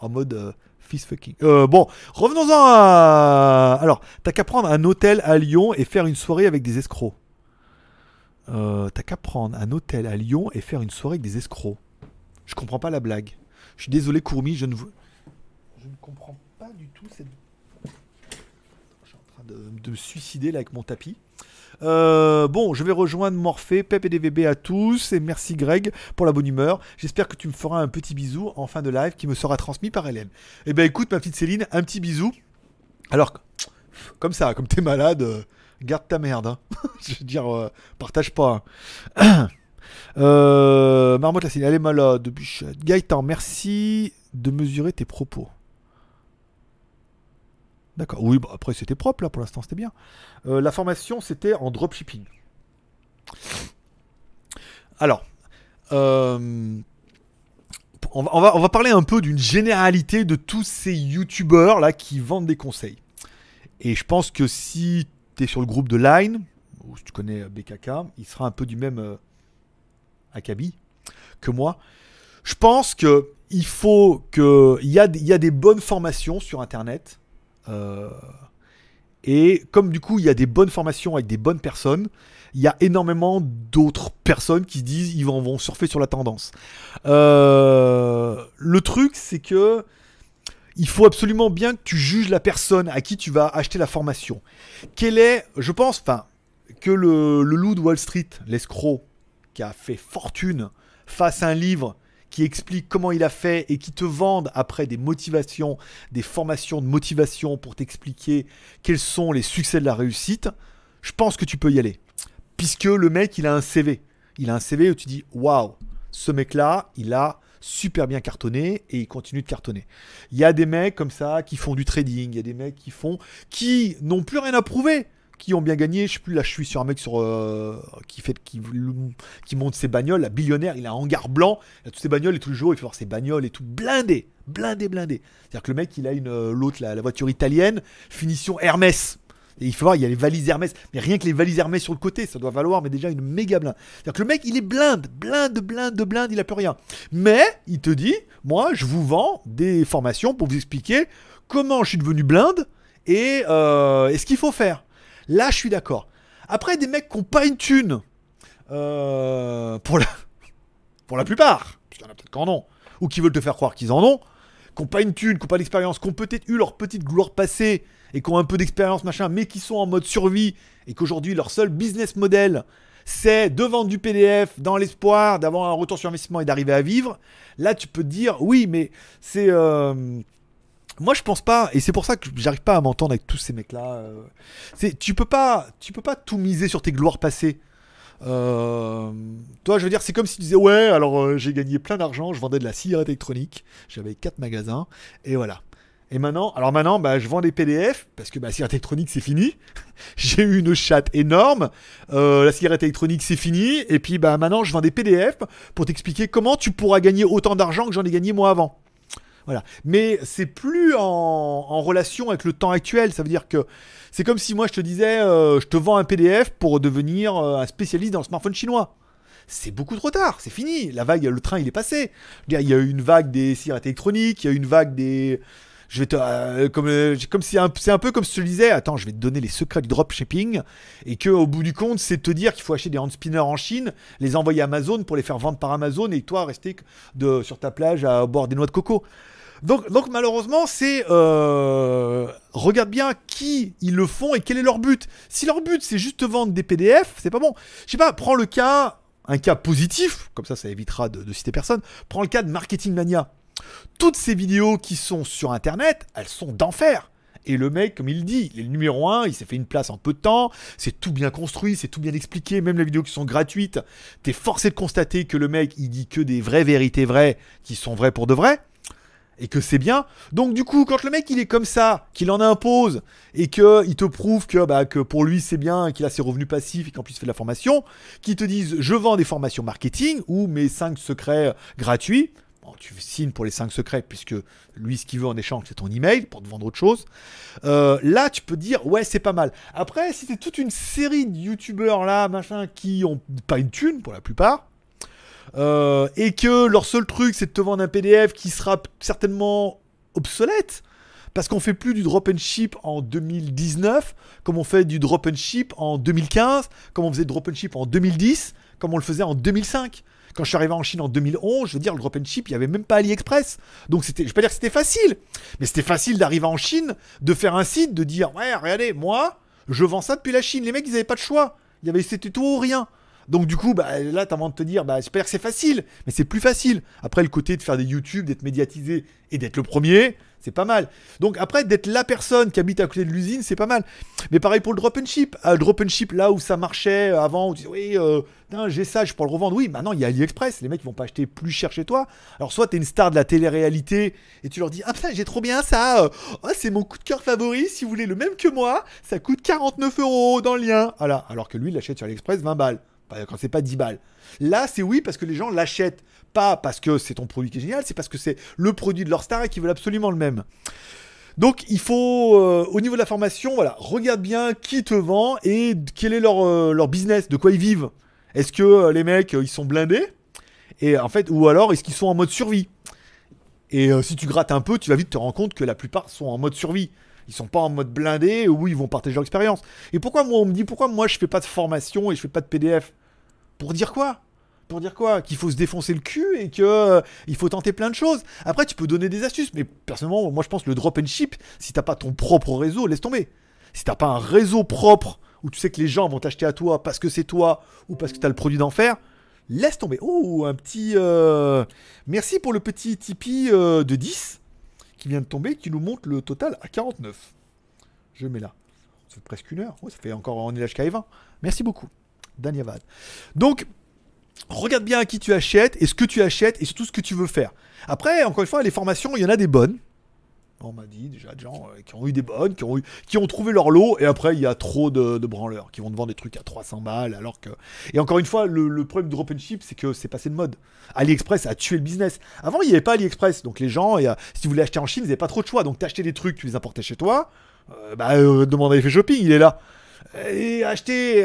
en mode euh, fist fucking. Euh, bon, revenons-en à. Alors, t'as qu'à prendre un hôtel à Lyon et faire une soirée avec des escrocs. Euh, t'as qu'à prendre un hôtel à Lyon et faire une soirée avec des escrocs. Je comprends pas la blague. Je suis désolé, Courmi, je ne veux. Je ne comprends pas du tout cette. Je suis en train de, de me suicider là avec mon tapis. Euh, bon, je vais rejoindre Morphée, Pep et DVB à tous, et merci Greg pour la bonne humeur. J'espère que tu me feras un petit bisou en fin de live qui me sera transmis par Hélène. Eh ben écoute, ma petite Céline, un petit bisou. Alors, comme ça, comme t'es malade, euh, garde ta merde. hein. je veux dire, euh, partage pas. hein. Euh, Marmotte la elle est malade. Bichette. Gaëtan, merci de mesurer tes propos. D'accord. Oui, bah, après c'était propre là pour l'instant, c'était bien. Euh, la formation c'était en dropshipping. Alors, euh, on, va, parler un peu d'une généralité de tous ces youtubeurs là qui vendent des conseils. Et je pense que si tu es sur le groupe de Line, ou si tu connais euh, BKK, il sera un peu du même acabit que moi. Je pense que il faut que il y, a, il y a des bonnes formations sur internet. euh, et comme du coup il y a des bonnes formations avec des bonnes personnes, il y a énormément d'autres personnes qui se disent ils vont, vont surfer sur la tendance. Euh, le truc c'est que il faut absolument bien que tu juges la personne à qui tu vas acheter la formation. Quel est, je pense, enfin, que le, le loup de Wall Street, l'escroc, a fait fortune, fasse un livre qui explique comment il a fait et qui te vende après des motivations, des formations de motivation pour t'expliquer quels sont les succès de la réussite, je pense que tu peux y aller. Puisque le mec, il a un CV. Il a un CV où tu dis waouh, ce mec-là, il a super bien cartonné et il continue de cartonner. Il y a des mecs comme ça qui font du trading, il y a des mecs qui font qui n'ont plus rien à prouver, qui ont bien gagné. Je sais plus là, je suis sur un mec sur euh, qui fait qui, monte ses bagnoles, la billionnaire, il a un hangar blanc, il a toutes ses bagnoles et tous les jours il fait voir ses bagnoles et tout blindé, blindé, blindé. C'est-à-dire que le mec, il a une euh, l'autre la, voiture italienne, finition Hermès. Et il faut voir, il y a les valises Hermès. Mais rien que les valises Hermès sur le côté, ça doit valoir, mais déjà une méga blinde. C'est-à-dire que le mec, il est blinde, blinde, blinde, blinde, il a plus rien. Mais il te dit, moi, je vous vends des formations pour vous expliquer comment je suis devenu blinde et, euh, et ce qu'il faut faire. Là, je suis d'accord. Après, des mecs qui n'ont pas une thune, euh, pour, la, pour la plupart, puisqu'il y en a peut-être qui en ont, ou qui veulent te faire croire qu'ils en ont, qui n'ont pas une thune, qui n'ont pas d'expérience, qui ont peut-être eu leur petite gloire passée et qui ont un peu d'expérience, machin, mais qui sont en mode survie et qu'aujourd'hui leur seul business model c'est de vendre du PDF dans l'espoir d'avoir un retour sur investissement et d'arriver à vivre. Là, tu peux te dire oui, mais c'est euh, moi je pense pas et c'est pour ça que j'arrive pas à m'entendre avec tous ces mecs là. c'est tu peux pas tu peux pas tout miser sur tes gloires passées. Euh, toi, je veux dire, c'est comme si tu disais ouais, alors euh, j'ai gagné plein d'argent, je vendais de la cigarette électronique, j'avais quatre magasins et voilà. Et maintenant, alors maintenant, bah, je vends des PDF parce que bah, la cigarette électronique c'est fini. J'ai eu une chatte énorme. Euh, la cigarette électronique c'est fini. Et puis bah maintenant, je vends des PDF pour t'expliquer comment tu pourras gagner autant d'argent que j'en ai gagné moi avant. Voilà. Mais c'est plus en, relation avec le temps actuel. Ça veut dire que c'est comme si moi je te disais, euh, je te vends un PDF pour devenir euh, un spécialiste dans le smartphone chinois c'est beaucoup trop tard, c'est fini. La vague, le train, il est passé. Il y a eu une vague des cigarettes électroniques, il y a une vague des, je vais te, euh, comme, c'est un, peu comme si je te disais, attends, je vais te donner les secrets du dropshipping et que au bout du compte, c'est te dire qu'il faut acheter des hand spinners en Chine, les envoyer à Amazon pour les faire vendre par Amazon et toi rester sur ta plage à boire des noix de coco. Donc, malheureusement, c'est euh, regarde bien qui ils le font et quel est leur but. Si leur but c'est juste vendre des PDF, c'est pas bon. Je sais pas, prends le cas, un cas positif, comme ça, ça évitera de, citer personne. Prends le cas de Marketing Mania. Toutes ces vidéos qui sont sur Internet, elles sont d'enfer. Et le mec, comme il dit, il est le numéro un, il s'est fait une place en peu de temps, c'est tout bien construit, c'est tout bien expliqué, même les vidéos qui sont gratuites, t'es forcé de constater que le mec, il dit que des vraies vérités vraies, qui sont vraies pour de vrai, et que c'est bien. Donc du coup, quand le mec, il est comme ça, qu'il en impose, et que il te prouve que, bah, que pour lui, c'est bien, qu'il a ses revenus passifs, et qu'en plus, il fait de la formation, qu'il te disent, je vends des formations marketing, ou mes 5 secrets gratuits, Bon, tu signes pour les 5 secrets, puisque lui, ce qu'il veut en échange, c'est ton email pour te vendre autre chose. Euh, là, tu peux dire, ouais, c'est pas mal. Après, si c'est toute une série de youtubeurs là, machin, qui ont pas une thune pour la plupart, euh, et que leur seul truc, c'est de te vendre un PDF qui sera certainement obsolète. Parce qu'on fait plus du drop and ship en 2019, comme on fait du drop and ship en 2015, comme on faisait du drop and ship en 2010, comme on le faisait en 2005. Quand je suis arrivé en Chine en 2011, je veux dire, le drop and ship, il n'y avait même pas AliExpress. Donc, c'était, je vais pas dire que c'était facile, mais c'était facile d'arriver en Chine, de faire un site, de dire, ouais, regardez, moi, je vends ça depuis la Chine. Les mecs, ils n'avaient pas de choix. Y avait, c'était tout ou rien. Donc du coup, bah, là, t'as envie de te dire, bah, j'espère que c'est facile, mais c'est plus facile. Après, le côté de faire des YouTube, d'être médiatisé et d'être le premier, c'est pas mal. Donc après, d'être la personne qui habite à côté de l'usine, c'est pas mal. Mais pareil pour le drop and ship. Le drop and ship, là où ça marchait euh, avant, où tu disais, oui, euh, j'ai ça, je peux le revendre. Oui, maintenant, il y a AliExpress. Les mecs, ils vont pas acheter plus cher chez toi. Alors, soit t'es une star de la télé-réalité et tu leur dis, ah putain, j'ai trop bien ça. euh, oh, c'est mon coup de cœur favori. Si vous voulez le même que moi, ça coûte 49 euros dans le lien. Voilà. Alors que lui, il l'achète sur AliExpress 20 balles. Quand c'est pas 10 balles. Là, c'est oui parce que les gens l'achètent. Pas parce que c'est ton produit qui est génial, c'est parce que c'est le produit de leur star et qu'ils veulent absolument le même. Donc il faut, euh, au niveau de la formation, voilà, regarde bien qui te vend et quel est leur, euh, leur business, de quoi ils vivent. Est-ce que euh, les mecs, ils sont blindés et en fait, ou alors est-ce qu'ils sont en mode survie? Et si tu grattes un peu, tu vas vite te rendre compte que la plupart sont en mode survie. Ils sont pas en mode blindé où ils vont partager leur expérience. Et pourquoi moi on me dit pourquoi moi je fais pas de formation et je fais pas de PDF Pour dire quoi? Pour dire quoi? Qu'il faut se défoncer le cul et que euh, il faut tenter plein de choses. Après, tu peux donner des astuces, mais personnellement, moi je pense que le drop and ship, si t'as pas ton propre réseau, laisse tomber. Si t'as pas un réseau propre où tu sais que les gens vont t'acheter à toi parce que c'est toi ou parce que t'as le produit d'enfer, laisse tomber. Oh, un petit. euh, Merci pour le petit Tipeee euh, de 10 qui vient de tomber, qui nous montre le total à 49. Je mets là. Ça fait presque une heure. Ça fait encore. On est jusqu'à 20. Merci beaucoup. Danyavad. Donc, regarde bien à qui tu achètes et ce que tu achètes et surtout ce que tu veux faire. Après, encore une fois, les formations, il y en a des bonnes. On m'a dit déjà des gens euh, qui ont eu des bonnes, qui ont, eu, qui ont trouvé leur lot, et après il y a trop de, branleurs qui vont te vendre des trucs à 300 balles, alors que... Et encore une fois, le, problème du drop and ship, c'est que c'est passé de mode. AliExpress a tué le business. Avant, il n'y avait pas AliExpress, donc les gens, euh, si tu voulais acheter en Chine, ils n'avaient pas trop de choix. Donc t'achetais des trucs, tu les importais chez toi, euh, bah euh, demande à l'effet shopping, il est là. Et acheter...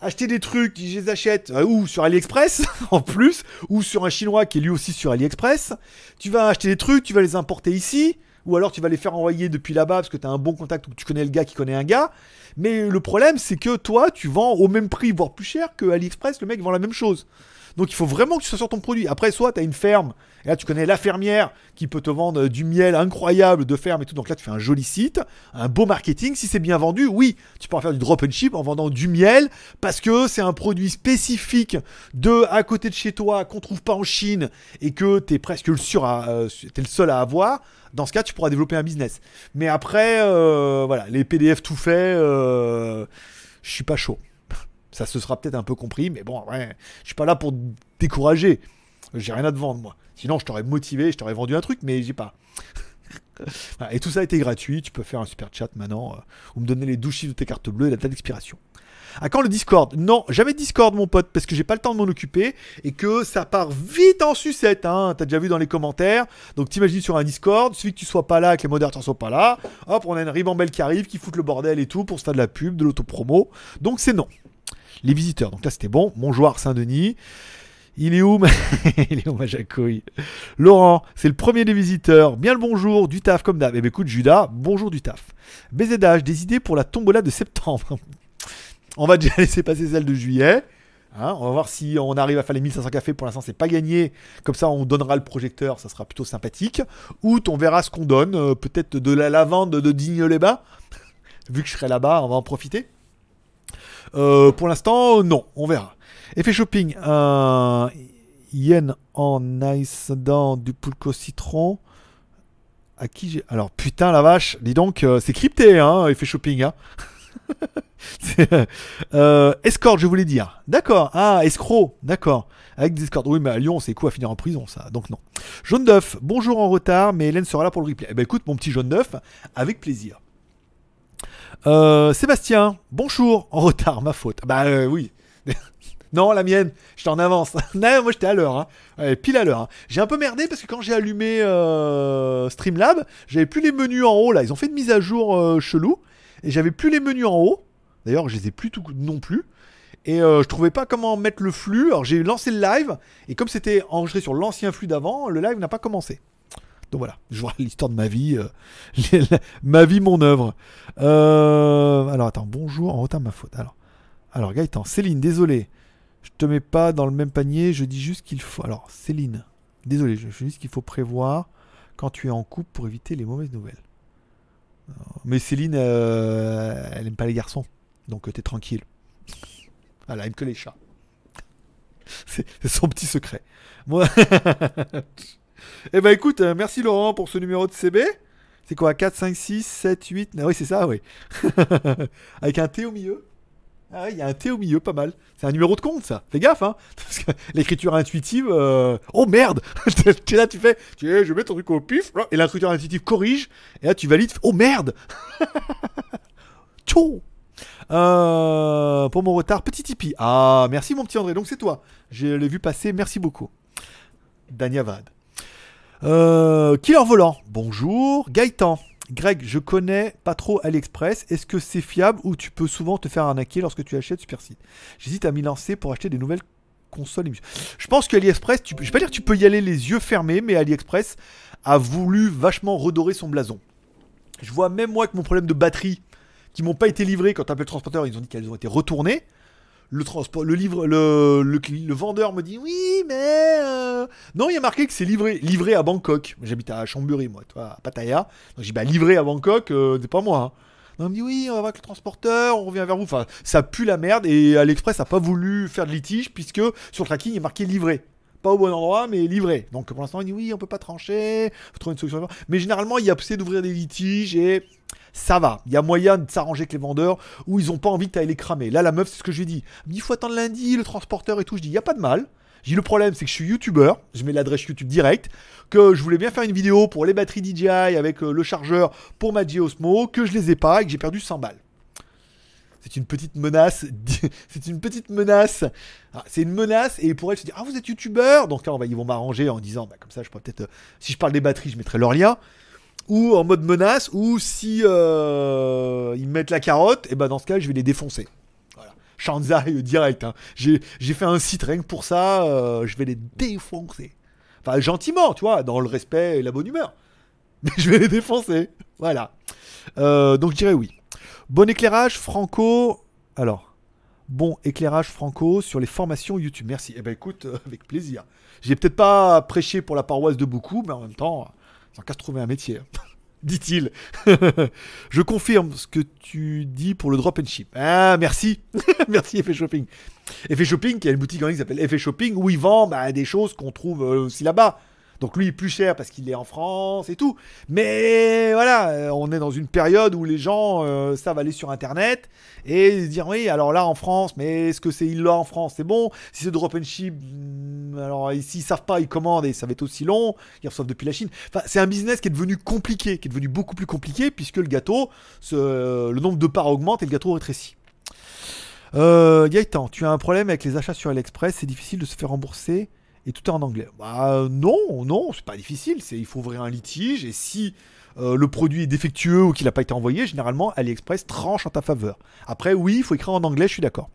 acheter des trucs, je les achète ou sur AliExpress en plus, ou sur un chinois qui est lui aussi sur AliExpress. Tu vas acheter des trucs, tu vas les importer ici, ou alors tu vas les faire envoyer depuis là-bas parce que tu as un bon contact ou que tu connais le gars qui connaît un gars. Mais le problème, c'est que toi, tu vends au même prix, voire plus cher que AliExpress, le mec vend la même chose. Donc il faut vraiment que tu sois sur ton produit. Après, soit tu as une ferme, et là tu connais la fermière qui peut te vendre euh, du miel incroyable de ferme et tout. Donc là tu fais un joli site, un beau marketing. Si c'est bien vendu, oui, tu peux en faire du drop and ship en vendant du miel parce que c'est un produit spécifique de à côté de chez toi qu'on trouve pas en Chine et que tu es presque le, sûr à, euh, t'es le seul à avoir. Dans ce cas, tu pourras développer un business. Mais après, euh, voilà, les PDF tout fait, euh, je suis pas chaud. Ça se sera peut-être un peu compris, mais bon, ouais, je suis pas là pour décourager. J'ai rien à te vendre, moi. Sinon, je t'aurais motivé, je t'aurais vendu un truc, mais j'ai pas. Et tout ça a été gratuit. Tu peux faire un super chat maintenant euh, ou me donner les 12 chiffres de tes cartes bleues et la date d'expiration. À quand le Discord? Non, jamais Discord, mon pote, parce que j'ai pas le temps de m'en occuper et que ça part vite en sucette. Hein. T'as déjà vu dans les commentaires. Donc t'imagines sur un Discord, suffit que tu sois pas là, que les modérateurs soient pas là. Hop, on a une ribambelle qui arrive, qui fout le bordel et tout pour faire de la pub, de l'autopromo. Donc c'est non. Les visiteurs. Donc là c'était bon. Mon joueur Saint-Denis. Il est où ma... Il est où jacouille? Laurent, c'est le premier des visiteurs. Bien le bonjour, du taf comme d'hab. Eh ben écoute, Judas, bonjour du taf. BZH, des idées pour la tombola de septembre. On va déjà laisser passer celle de juillet. Hein, on va voir si on arrive à faire les 1500 cafés. Pour l'instant, c'est pas gagné. Comme ça, on donnera le projecteur. Ça sera plutôt sympathique. Ou on verra ce qu'on donne. euh, Peut-être de la lavande de Digne-les-Bas. Vu que je serai là-bas, on va en profiter. Euh, pour l'instant, non. On verra. Effet shopping. Un yen en ice dans du pulco citron. À qui j'ai. Alors, putain, la vache. Dis donc, euh, c'est crypté, hein, effet shopping. Hein. Euh, escorte, je voulais dire. D'accord. Ah, escroc. D'accord. Avec des escortes. Oui, mais à Lyon, c'est quoi à finir en prison, ça Donc non. Jaune d'œuf. Bonjour en retard, mais Hélène sera là pour le replay. Eh ben écoute, mon petit jaune d'œuf, avec plaisir. Euh, Sébastien. Bonjour en retard, ma faute. Bah euh, oui. non, la mienne. J'étais en avance. non, moi j'étais à l'heure. Hein. Pile à l'heure. hein. J'ai un peu merdé parce que quand j'ai allumé euh, Streamlab, j'avais plus les menus en haut là. Ils ont fait une mise à jour euh, chelou et j'avais plus les menus en haut. D'ailleurs, je les ai plus tout non plus. Et je trouvais pas comment mettre le flux. Alors j'ai lancé le live et comme c'était enregistré sur l'ancien flux d'avant, le live n'a pas commencé. Donc voilà, je vois l'histoire de ma vie, euh, ma vie, mon œuvre. Euh, alors attends, bonjour, en retard ma faute. Alors, alors Gaëtan, Céline, désolé, je te mets pas dans le même panier, je dis juste qu'il faut. Alors Céline, désolé, je dis qu'il faut prévoir quand tu es en couple pour éviter les mauvaises nouvelles. Euh, Mais Céline, elle aime pas les garçons, donc t'es tranquille. Elle aime que les chats. C'est c'est son petit secret. Moi. eh ben écoute, euh, merci Laurent pour ce numéro de CB. C'est quoi 4, 5, 6, 7, 8 Ah oui, c'est ça, oui. Avec un T au milieu. Ah oui, il y a un T au milieu, pas mal. C'est un numéro de compte, ça. Fais gaffe, hein. Parce que l'écriture intuitive. euh, Oh merde là, tu fais. Tu je mets ton truc au pif. Et l'écriture intuitive corrige. Et là, tu valides. Oh merde Tchou Euh, pour mon retard, petit Tipeee. Ah, merci mon petit André. Donc c'est toi. Je l'ai vu passer. Merci beaucoup. Danyavad. Euh, Killer volant. Bonjour. Gaëtan. Greg, je connais pas trop AliExpress. Est-ce que c'est fiable ou tu peux souvent te faire arnaquer lorsque tu achètes Super Site J'hésite à m'y lancer pour acheter des nouvelles consoles. Je pense qu'AliExpress, tu je vais pas dire que tu peux y aller les yeux fermés, mais AliExpress a voulu vachement redorer son blason. Je vois même moi avec mon problème de batterie qui m'ont pas été livrés quand appelé le transporteur, ils ont dit qu'elles ont été retournées. Le, transport, le, livre, le, vendeur me dit oui, mais euh, non, il y a marqué que c'est livré, livré à Bangkok. J'habite à Chambéry, moi, toi, à Pattaya. Donc j'ai dit bah livré à Bangkok, euh, c'est pas moi. hein. Me dit oui, on va voir avec le transporteur, on revient vers vous. Enfin, ça pue la merde et AliExpress a pas voulu faire de litige puisque sur le tracking il est marqué livré. Pas au bon endroit, mais livré. Donc pour l'instant, il dit oui, on peut pas trancher, faut trouver une solution. Mais généralement, il y a possibilité d'ouvrir des litiges et ça va. Il y a moyen de s'arranger avec les vendeurs où ils ont pas envie ailles les cramer. Là, la meuf, c'est ce que je lui me dit, il faut attendre lundi, le transporteur et tout. Je dis, il y a pas de mal. J'ai le problème, c'est que je suis youtubeur. Je mets l'adresse YouTube direct. Que je voulais bien faire une vidéo pour les batteries DJI avec euh, le chargeur pour ma Osmo. Que je les ai pas et que j'ai perdu 100 balles. C'est une petite menace. c'est une petite menace. Ah, c'est une menace et pour elle se dire ah vous êtes youtubeur donc là on va, ils vont m'arranger en disant bah comme ça je pourrais peut-être euh, si je parle des batteries je mettrai leur lien ou en mode menace ou si euh, ils me mettent la carotte et ben dans ce cas je vais les défoncer. Voilà. Shanzai direct. hein. J'ai j'ai fait un site rien que pour ça. euh, je vais les défoncer. Enfin gentiment tu vois dans le respect et la bonne humeur. Mais je vais les défoncer. Voilà. Euh, donc je dirais oui. Bon éclairage Franco. Alors. Bon éclairage Franco sur les formations YouTube. Merci. Eh ben écoute, euh, avec plaisir. J'ai peut-être pas prêché pour la paroisse de beaucoup, mais en même temps, sans qu'à se trouver un métier. hein. Dit-il. Je confirme ce que tu dis pour le drop and ship. Ah, merci. merci, Effet Shopping. Effet Shopping, qui a une boutique en ligne qui s'appelle Effet Shopping, où il vend bah, des choses qu'on trouve euh, aussi là-bas. Donc lui, il est plus cher parce qu'il est en France et tout. Mais voilà, euh, on est dans une période où les gens euh, savent aller sur Internet et dire oui, alors là en France, mais est-ce que c'est il là en France C'est bon? Si c'est drop and ship, hmm, alors s'ils savent pas, ils commandent et ça va être aussi long. Ils reçoivent depuis la Chine. Enfin, c'est un business qui est devenu compliqué, qui est devenu beaucoup plus compliqué puisque le gâteau, ce- le nombre de parts augmente et le gâteau rétrécit. Euh, Gaëtan, tu as un problème avec les achats sur AliExpress, c'est difficile de se faire rembourser et tout est en anglais. Bah non, non, c'est pas difficile, il faut ouvrir un litige et si euh, le produit est défectueux ou qu'il n'a pas été envoyé, généralement AliExpress tranche en ta faveur. Après oui, il faut écrire en anglais, je suis d'accord.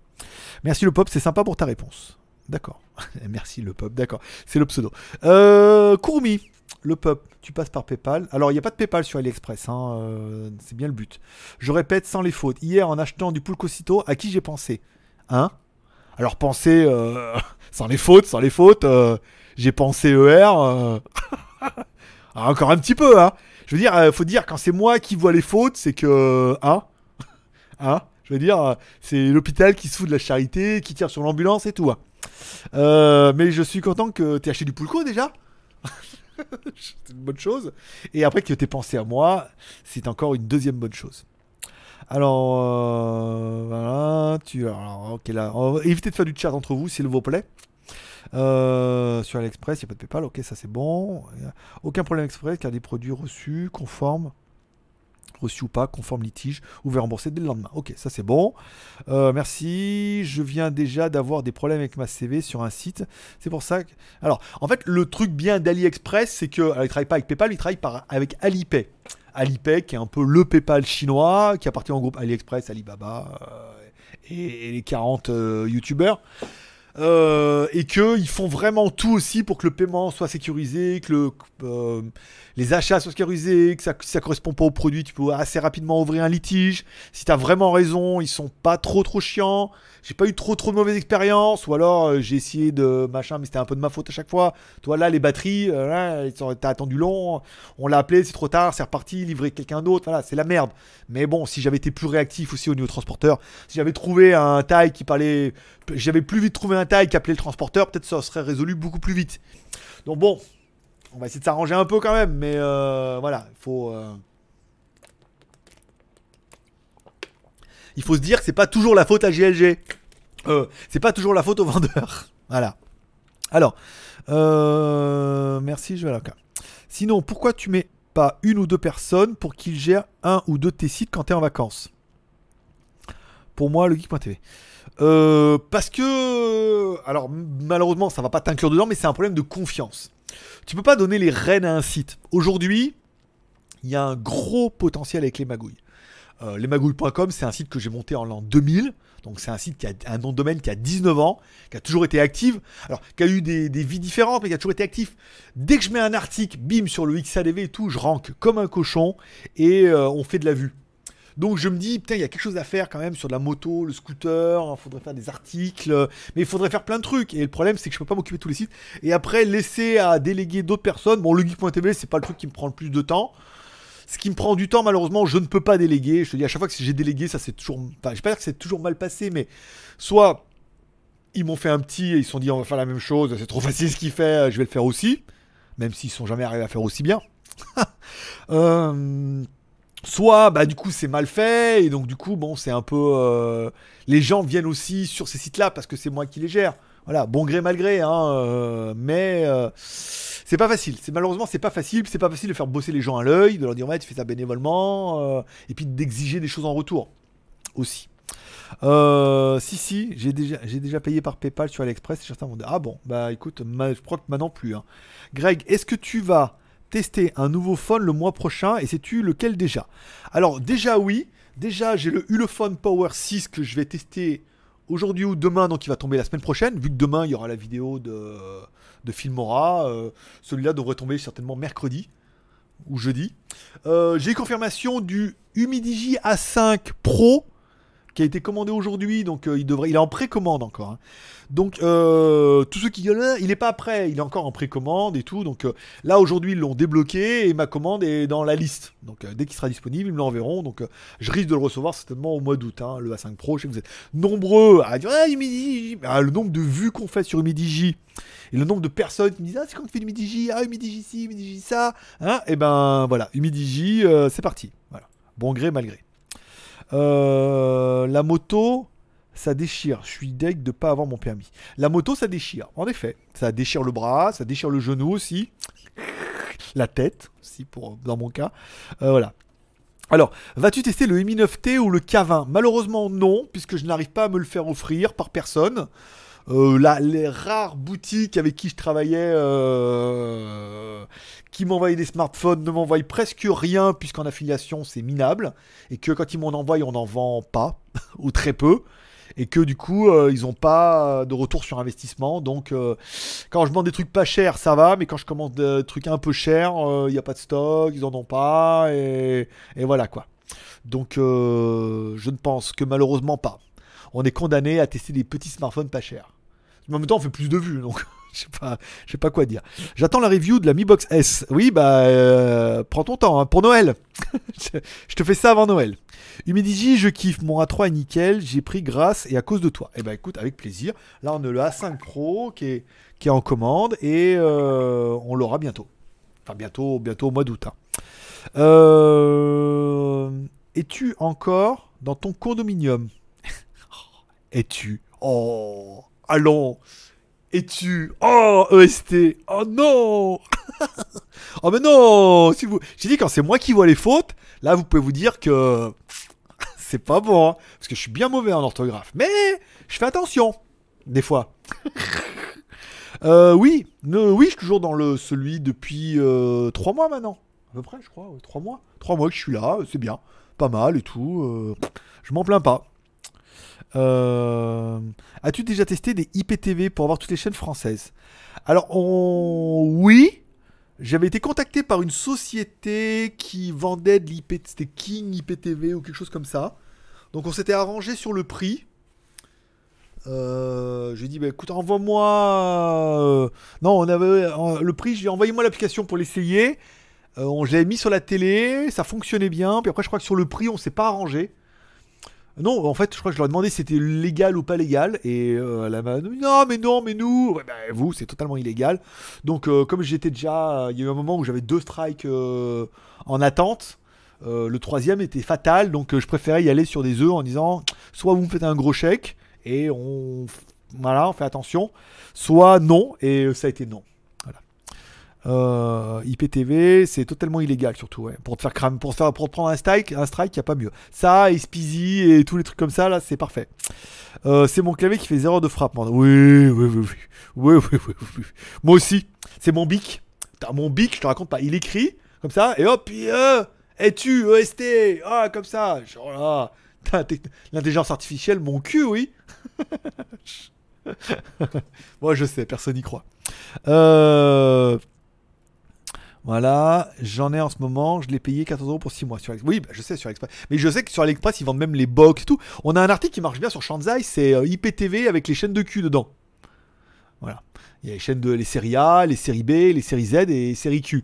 Merci le pop, c'est sympa pour ta réponse. D'accord. Merci le pop, d'accord. C'est le pseudo. Euh, Courmi, le pop, tu passes par PayPal. Alors, il n'y a pas de PayPal sur AliExpress, hein, euh, c'est bien le but. Je répète sans les fautes. Hier, en achetant du Pulcosito, à qui j'ai pensé? Hein? Alors penser, euh, sans les fautes, sans les fautes, euh, j'ai pensé ER. euh, ah, encore un petit peu, hein. Je veux dire, euh, faut dire quand c'est moi qui vois les fautes, c'est que, hein, hein. Je veux dire, c'est l'hôpital qui se fout de la charité, qui tire sur l'ambulance et tout. hein. Mais je suis content que t'aies acheté du Poulco déjà. c'est une bonne chose. Et après que t'aies pensé à moi, c'est encore une deuxième bonne chose. Alors, euh, voilà, tu. Ok, là, on de faire du chat entre vous, s'il vous plaît. Euh, sur AliExpress, il n'y a pas de PayPal, ok, ça c'est bon. Aucun problème Express, car des produits reçus, conformes, reçus ou pas, conformes litige, ouvert remboursé dès le lendemain. Ok, ça c'est bon. Euh, merci. Je viens déjà d'avoir des problèmes avec ma CV sur un site. C'est pour ça que. Alors, en fait, le truc bien d'AliExpress, c'est que. Alors, il travaille pas avec PayPal, il travaille avec Alipay. Alipay, qui est un peu le PayPal chinois, qui appartient au groupe AliExpress, Alibaba euh, et, les 40 euh, youtubeurs. Euh, et qu'ils font vraiment tout aussi pour que le paiement soit sécurisé, que le, les achats soient sécurisés, que ça, si ça correspond pas au produit, tu peux assez rapidement ouvrir un litige. Si tu as vraiment raison, ils sont pas trop trop chiants. J'ai pas eu trop trop de mauvaises expériences, ou alors euh, j'ai essayé de machin, mais c'était un peu de ma faute à chaque fois. Toi là, les batteries, euh, sont- t'as attendu long, on l'a appelé, c'est trop tard, c'est reparti, livré quelqu'un d'autre, voilà, c'est la merde. Mais bon, si j'avais été plus réactif aussi au niveau transporteur, si j'avais trouvé un taille qui parlait, j'avais plus vite trouvé un taille qui appelait le transporteur, peut-être ça serait résolu beaucoup plus vite. Donc bon, on va essayer de s'arranger un peu quand même, mais euh, voilà, il faut. euh, Il faut se dire que c'est pas toujours la faute à GLG. Euh, c'est pas toujours la faute au vendeur. Voilà. Alors, euh, merci, je vais ok. Sinon, pourquoi tu mets pas une ou deux personnes pour qu'ils gèrent un ou deux de tes sites quand t'es en vacances? Pour moi, le geek.tv. Parce que, alors malheureusement, ça va pas t'inclure dedans, mais c'est un problème de confiance. Tu peux pas donner les rênes à un site. Aujourd'hui, il y a un gros potentiel avec les magouilles. Euh, lesmagouilles.com, c'est un site que j'ai monté en l'an 2000. Donc c'est un site qui a un nom de domaine qui a 19 ans, qui a toujours été actif. Alors, qui a eu des, vies différentes, mais qui a toujours été actif. Dès que je mets un article, bim, sur le XADV et tout, je rank comme un cochon et euh, on fait de la vue. Donc je me dis, putain, il y a quelque chose à faire quand même sur de la moto, le scooter, il faudrait faire des articles, mais il faudrait faire plein de trucs. Et le problème, c'est que je peux pas m'occuper de tous les sites. Et après, laisser à déléguer d'autres personnes. Bon, le geek.tv, c'est pas le truc qui me prend le plus de temps. Ce qui me prend du temps, malheureusement, je ne peux pas déléguer. Je te dis, à chaque fois que j'ai délégué, ça c'est toujours. Enfin, je vais pas dire que c'est toujours mal passé, mais soit ils m'ont fait un petit et ils se sont dit, on va faire la même chose, c'est trop facile ce qu'il fait, je vais le faire aussi. Même s'ils sont jamais arrivés à faire aussi bien. Euh, soit bah du coup c'est mal fait et donc du coup bon c'est un peu euh, les gens viennent aussi sur ces sites là parce que c'est moi qui les gère. Voilà bon gré mal gré hein, euh, mais euh, c'est pas facile. C'est malheureusement c'est pas facile. C'est pas facile de faire bosser les gens à l'œil de leur dire ouais tu fais ça bénévolement et puis d'exiger des choses en retour aussi. Si si j'ai déjà payé par PayPal sur AliExpress certains vont dire ah bon bah écoute ma- je crois que maintenant plus hein. Greg est-ce que tu vas tester un nouveau phone le mois prochain et sais-tu lequel déjà? Alors déjà oui, déjà j'ai le Ulefone Power 6 que je vais tester aujourd'hui ou demain, donc il va tomber la semaine prochaine, vu que demain il y aura la vidéo de, de Filmora, euh, celui-là devrait tomber certainement mercredi ou jeudi. Euh, j'ai confirmation du Humidigi A5 Pro qui a été commandé aujourd'hui, donc euh, il devrait, il est en précommande encore. hein. Donc euh, tous ceux qui gueulent, Ah, il est pas prêt, il est encore en précommande et tout. Donc euh, là aujourd'hui ils l'ont débloqué et ma commande est dans la liste. Donc euh, dès qu'il sera disponible ils me l'enverront. Donc euh, je risque de le recevoir certainement au mois d'août. hein, le A5 Pro, je sais que vous êtes nombreux à dire ah, Humidigi. Ah, le nombre de vues qu'on fait sur Humidigi et le nombre de personnes qui me disent ah c'est quand tu fais Humidigi, ah Humidigi ci, Humidigi ça, hein et ben voilà Humidigi euh, c'est parti. Voilà bon gré mal gré. Euh, la moto, ça déchire. Je suis deg de pas avoir mon permis. La moto, ça déchire. En effet, ça déchire le bras, ça déchire le genou aussi, la tête aussi pour dans mon cas. Euh, voilà. Alors, vas-tu tester le Mi 9T ou le K20 Malheureusement non, puisque je n'arrive pas à me le faire offrir par personne. Euh, les rares boutiques avec qui je travaillais, euh, qui m'envoyaient des smartphones, ne m'envoient presque rien, puisqu'en affiliation c'est minable, et que quand ils m'en envoient, on n'en vend pas, ou très peu, et que du coup, euh, ils n'ont pas de retour sur investissement. Donc, euh, quand je vends des trucs pas chers, ça va, mais quand je commande des trucs un peu chers, euh, il n'y a pas de stock, ils en ont pas, et, et voilà quoi. Donc, euh, je ne pense que malheureusement pas. on est condamné à tester des petits smartphones pas chers. En même temps, on fait plus de vues, donc je sais pas, pas quoi dire. J'attends la review de la Mi Box S. Oui, bah, euh, prends ton temps, hein, pour Noël. je te fais ça avant Noël. Humidigi, je kiffe. Mon A3 est nickel. J'ai pris grâce et à cause de toi. Eh ben, écoute, avec plaisir. Là, on a le A5 Pro qui est, qui est en commande et euh, on l'aura bientôt. Enfin, bientôt, bientôt au mois d'août. hein. Euh, Es-tu encore dans ton condominium? Es-tu? Oh Allons Es-tu? Oh EST Oh non Oh mais non si vous... J'ai dit quand c'est moi qui vois les fautes, là vous pouvez vous dire que c'est pas bon. hein, parce que je suis bien mauvais en orthographe. Mais je fais attention. Des fois. Euh, oui, oui, je suis toujours dans le celui depuis 3 mois maintenant. À peu près, je crois. 3 mois. 3 mois que je suis là, c'est bien. Pas mal et tout. euh, je m'en plains pas. Euh, As-tu déjà testé des IPTV pour avoir toutes les chaînes françaises? Alors, oui. J'avais été contacté par une société qui vendait de l'IP, c'était King IPTV ou quelque chose comme ça. Donc on s'était arrangé sur le prix. Euh, je lui ai dit, bah, écoute, envoie-moi. euh, Non, on avait le prix. Je lui ai envoyé moi l'application pour l'essayer. Euh, on je mis sur la télé, ça fonctionnait bien. Puis après, je crois que sur le prix, on s'est pas arrangé. Non, en fait, je crois que je leur ai demandé si c'était légal ou pas légal. Et euh, elle m'a dit non, mais non, mais nous, bah, vous, c'est totalement illégal. Donc, euh, comme j'étais déjà, il y a eu un moment où j'avais deux strikes euh, en attente. le troisième était fatal, donc je préférais y aller sur des œufs en disant soit vous me faites un gros chèque et on, voilà, on fait attention, soit non et ça a été non. Euh, IPTV, c'est totalement illégal surtout, ouais. pour te faire cramer, pour te prendre un strike, un strike, a pas mieux. Ça, et Speezy et tous les trucs comme ça, là, c'est parfait. Euh, c'est mon clavier qui fait erreurs de frappement. Oui, oui, oui, oui, oui, oui, oui, oui. Moi aussi, c'est mon bic. Mon bic, je te raconte pas, il écrit comme ça et hop, puis euh, es-tu EST, ah comme ça, genre là, l'intelligence artificielle, mon cul, oui. Moi, je sais, personne n'y croit. Euh, Voilà, j'en ai en ce moment, je l'ai payé 14 euros pour 6 mois sur. Oui, bah, je sais sur AliExpress. Mais je sais que sur AliExpress, ils vendent même les box et tout. On a un article qui marche bien sur Shanzai, c'est euh, IPTV avec les chaînes de cul dedans. Voilà. Il y a les chaînes de les séries A, les séries B, les séries Z et les séries Q.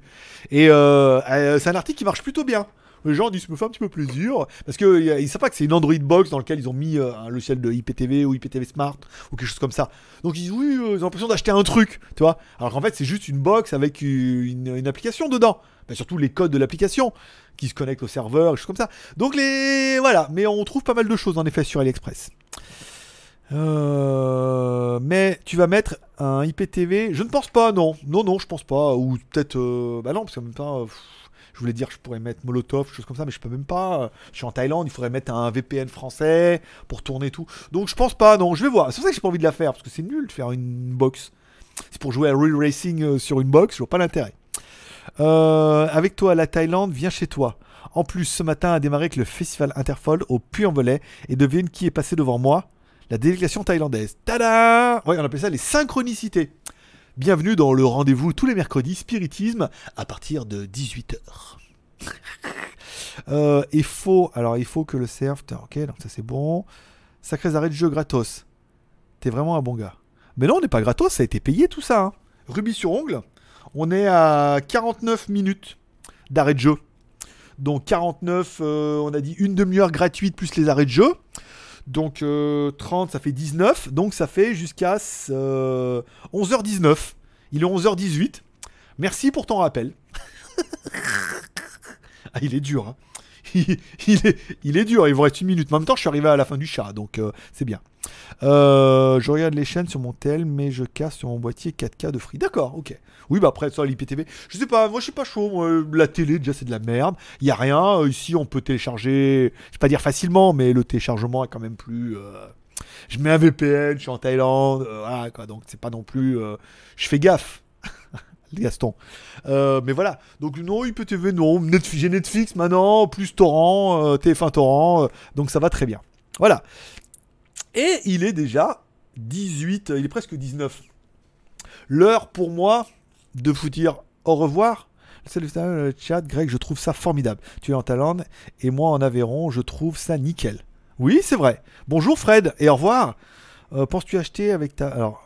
Et euh, euh, c'est un article qui marche plutôt bien. Les gens disent, me fait un petit peu plaisir. Parce qu'ils ne savent pas que c'est une Android box dans laquelle ils ont mis euh, un logiciel de IPTV ou IPTV Smart ou quelque chose comme ça. Donc ils disent, oui, euh, ils ont l'impression d'acheter un truc, tu vois. Alors qu'en fait, c'est juste une box avec une, application dedans. Bah, surtout les codes de l'application qui se connectent au serveur, choses comme ça. Donc les. Voilà. Mais on trouve pas mal de choses en effet sur AliExpress. Euh, mais tu vas mettre un IPTV Je ne pense pas, non. Non, non, je pense pas. Ou peut-être. bah non, parce qu'en même temps. Je voulais dire que je pourrais mettre Molotov, choses comme ça, mais je peux même pas. Je suis en Thaïlande, il faudrait mettre un VPN français pour tourner tout. Donc je pense pas, non. Je vais voir. C'est pour ça que j'ai pas envie de la faire, parce que c'est nul de faire une box. C'est pour jouer à Real Racing euh, sur une box, je vois pas l'intérêt. Euh, avec toi, la Thaïlande, viens chez toi. En plus, ce matin a démarré avec le festival Interfol au Puy-en-Velay. Et devine qui est passé devant moi? La délégation thaïlandaise. Tada Ouais, on appelle ça les synchronicités. Bienvenue dans le rendez-vous tous les mercredis Spiritisme à partir de 18h. euh, il faut, alors il faut que le serve. Ok, donc ça c'est bon. Sacrés arrêts de jeu gratos. T'es vraiment un bon gars. Mais non, on n'est pas gratos, ça a été payé tout ça. hein. Rubis sur ongle, on est à 49 minutes d'arrêt de jeu. Donc 49, euh, on a dit une demi-heure gratuite plus les arrêts de jeu. Donc euh, 30, ça fait 19. Donc ça fait jusqu'à euh, 11h19. Il est 11h18. Merci pour ton rappel. ah, il est dur. hein. Il, il est, il est dur, il vous reste une minute. En même temps, je suis arrivé à la fin du chat, donc euh, c'est bien. Euh, je regarde les chaînes sur mon tel, mais je casse sur mon boîtier 4K de free. D'accord, ok. Oui, bah après, ça, l'IPTV. Je sais pas, moi je suis pas chaud. la télé, déjà, c'est de la merde. Il y a rien. Euh, Ici, on peut télécharger. Je vais pas dire facilement, mais le téléchargement est quand même plus. euh, Je mets un VPN, je suis en Thaïlande. euh, voilà, quoi. Donc, c'est pas non plus. Je fais gaffe. Gaston. Mais voilà. Donc, non, IPTV, non. Netflix, j'ai Netflix maintenant, plus Torrent, euh, TF1 Torrent. donc, ça va très bien. Voilà. Et il est déjà 18, il est presque 19. L'heure pour moi de vous dire au revoir. Salut le chat, Greg, je trouve ça formidable. Tu es en Thaïlande et moi en Aveyron, je trouve ça nickel. Oui, c'est vrai. Bonjour Fred et au revoir. Euh, Penses-tu acheter avec ta. Alors,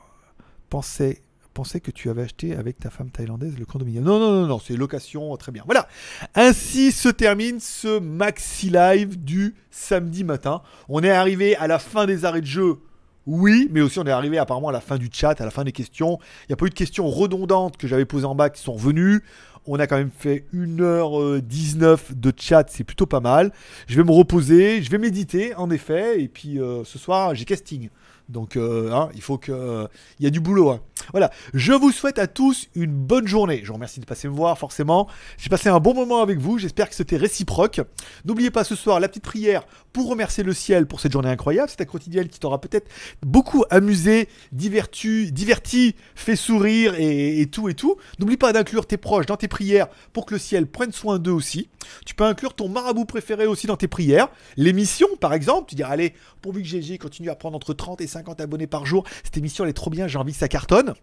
pensais, pensais que tu avais acheté avec ta femme thaïlandaise le condominium. Non, non, non, non, c'est location, très bien. Voilà. Ainsi se termine ce maxi live du samedi matin. On est arrivé à la fin des arrêts de jeu. Oui, mais aussi on est arrivé apparemment à la fin du chat, à la fin des questions. Il n'y a pas eu de questions redondantes que j'avais posées en bas qui sont revenues. On a quand même fait 1h19 de chat, c'est plutôt pas mal. Je vais me reposer, je vais méditer en effet, et puis euh, ce soir j'ai casting. Donc euh, hein, il faut que il y a du boulot. hein. Voilà, je vous souhaite à tous une bonne journée. Je vous remercie de passer me voir forcément. J'ai passé un bon moment avec vous, j'espère que c'était réciproque. N'oubliez pas ce soir la petite prière pour remercier le ciel pour cette journée incroyable. C'est un quotidien qui t'aura peut-être beaucoup amusé, diverti, diverti, fait sourire et, et tout et tout. N'oublie pas d'inclure tes proches dans tes prières pour que le ciel prenne soin d'eux aussi. Tu peux inclure ton marabout préféré aussi dans tes prières. L'émission, par exemple, tu diras allez, pourvu que GG continue à prendre entre 30 et 50 abonnés par jour, cette émission elle est trop bien, j'ai envie que ça cartonne.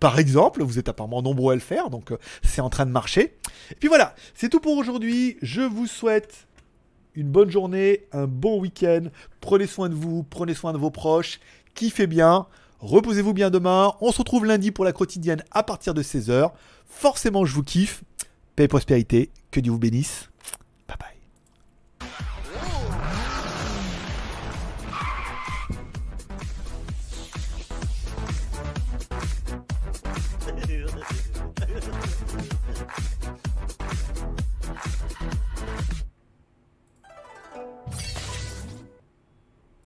Par exemple, vous êtes apparemment nombreux à le faire, donc euh, c'est en train de marcher. Et puis voilà, c'est tout pour aujourd'hui. Je vous souhaite une bonne journée, un bon week-end. Prenez soin de vous, prenez soin de vos proches, kiffez bien. Reposez-vous bien demain. On se retrouve lundi pour la quotidienne à partir de 16h. Forcément, je vous kiffe. Paix et prospérité. Que Dieu vous bénisse.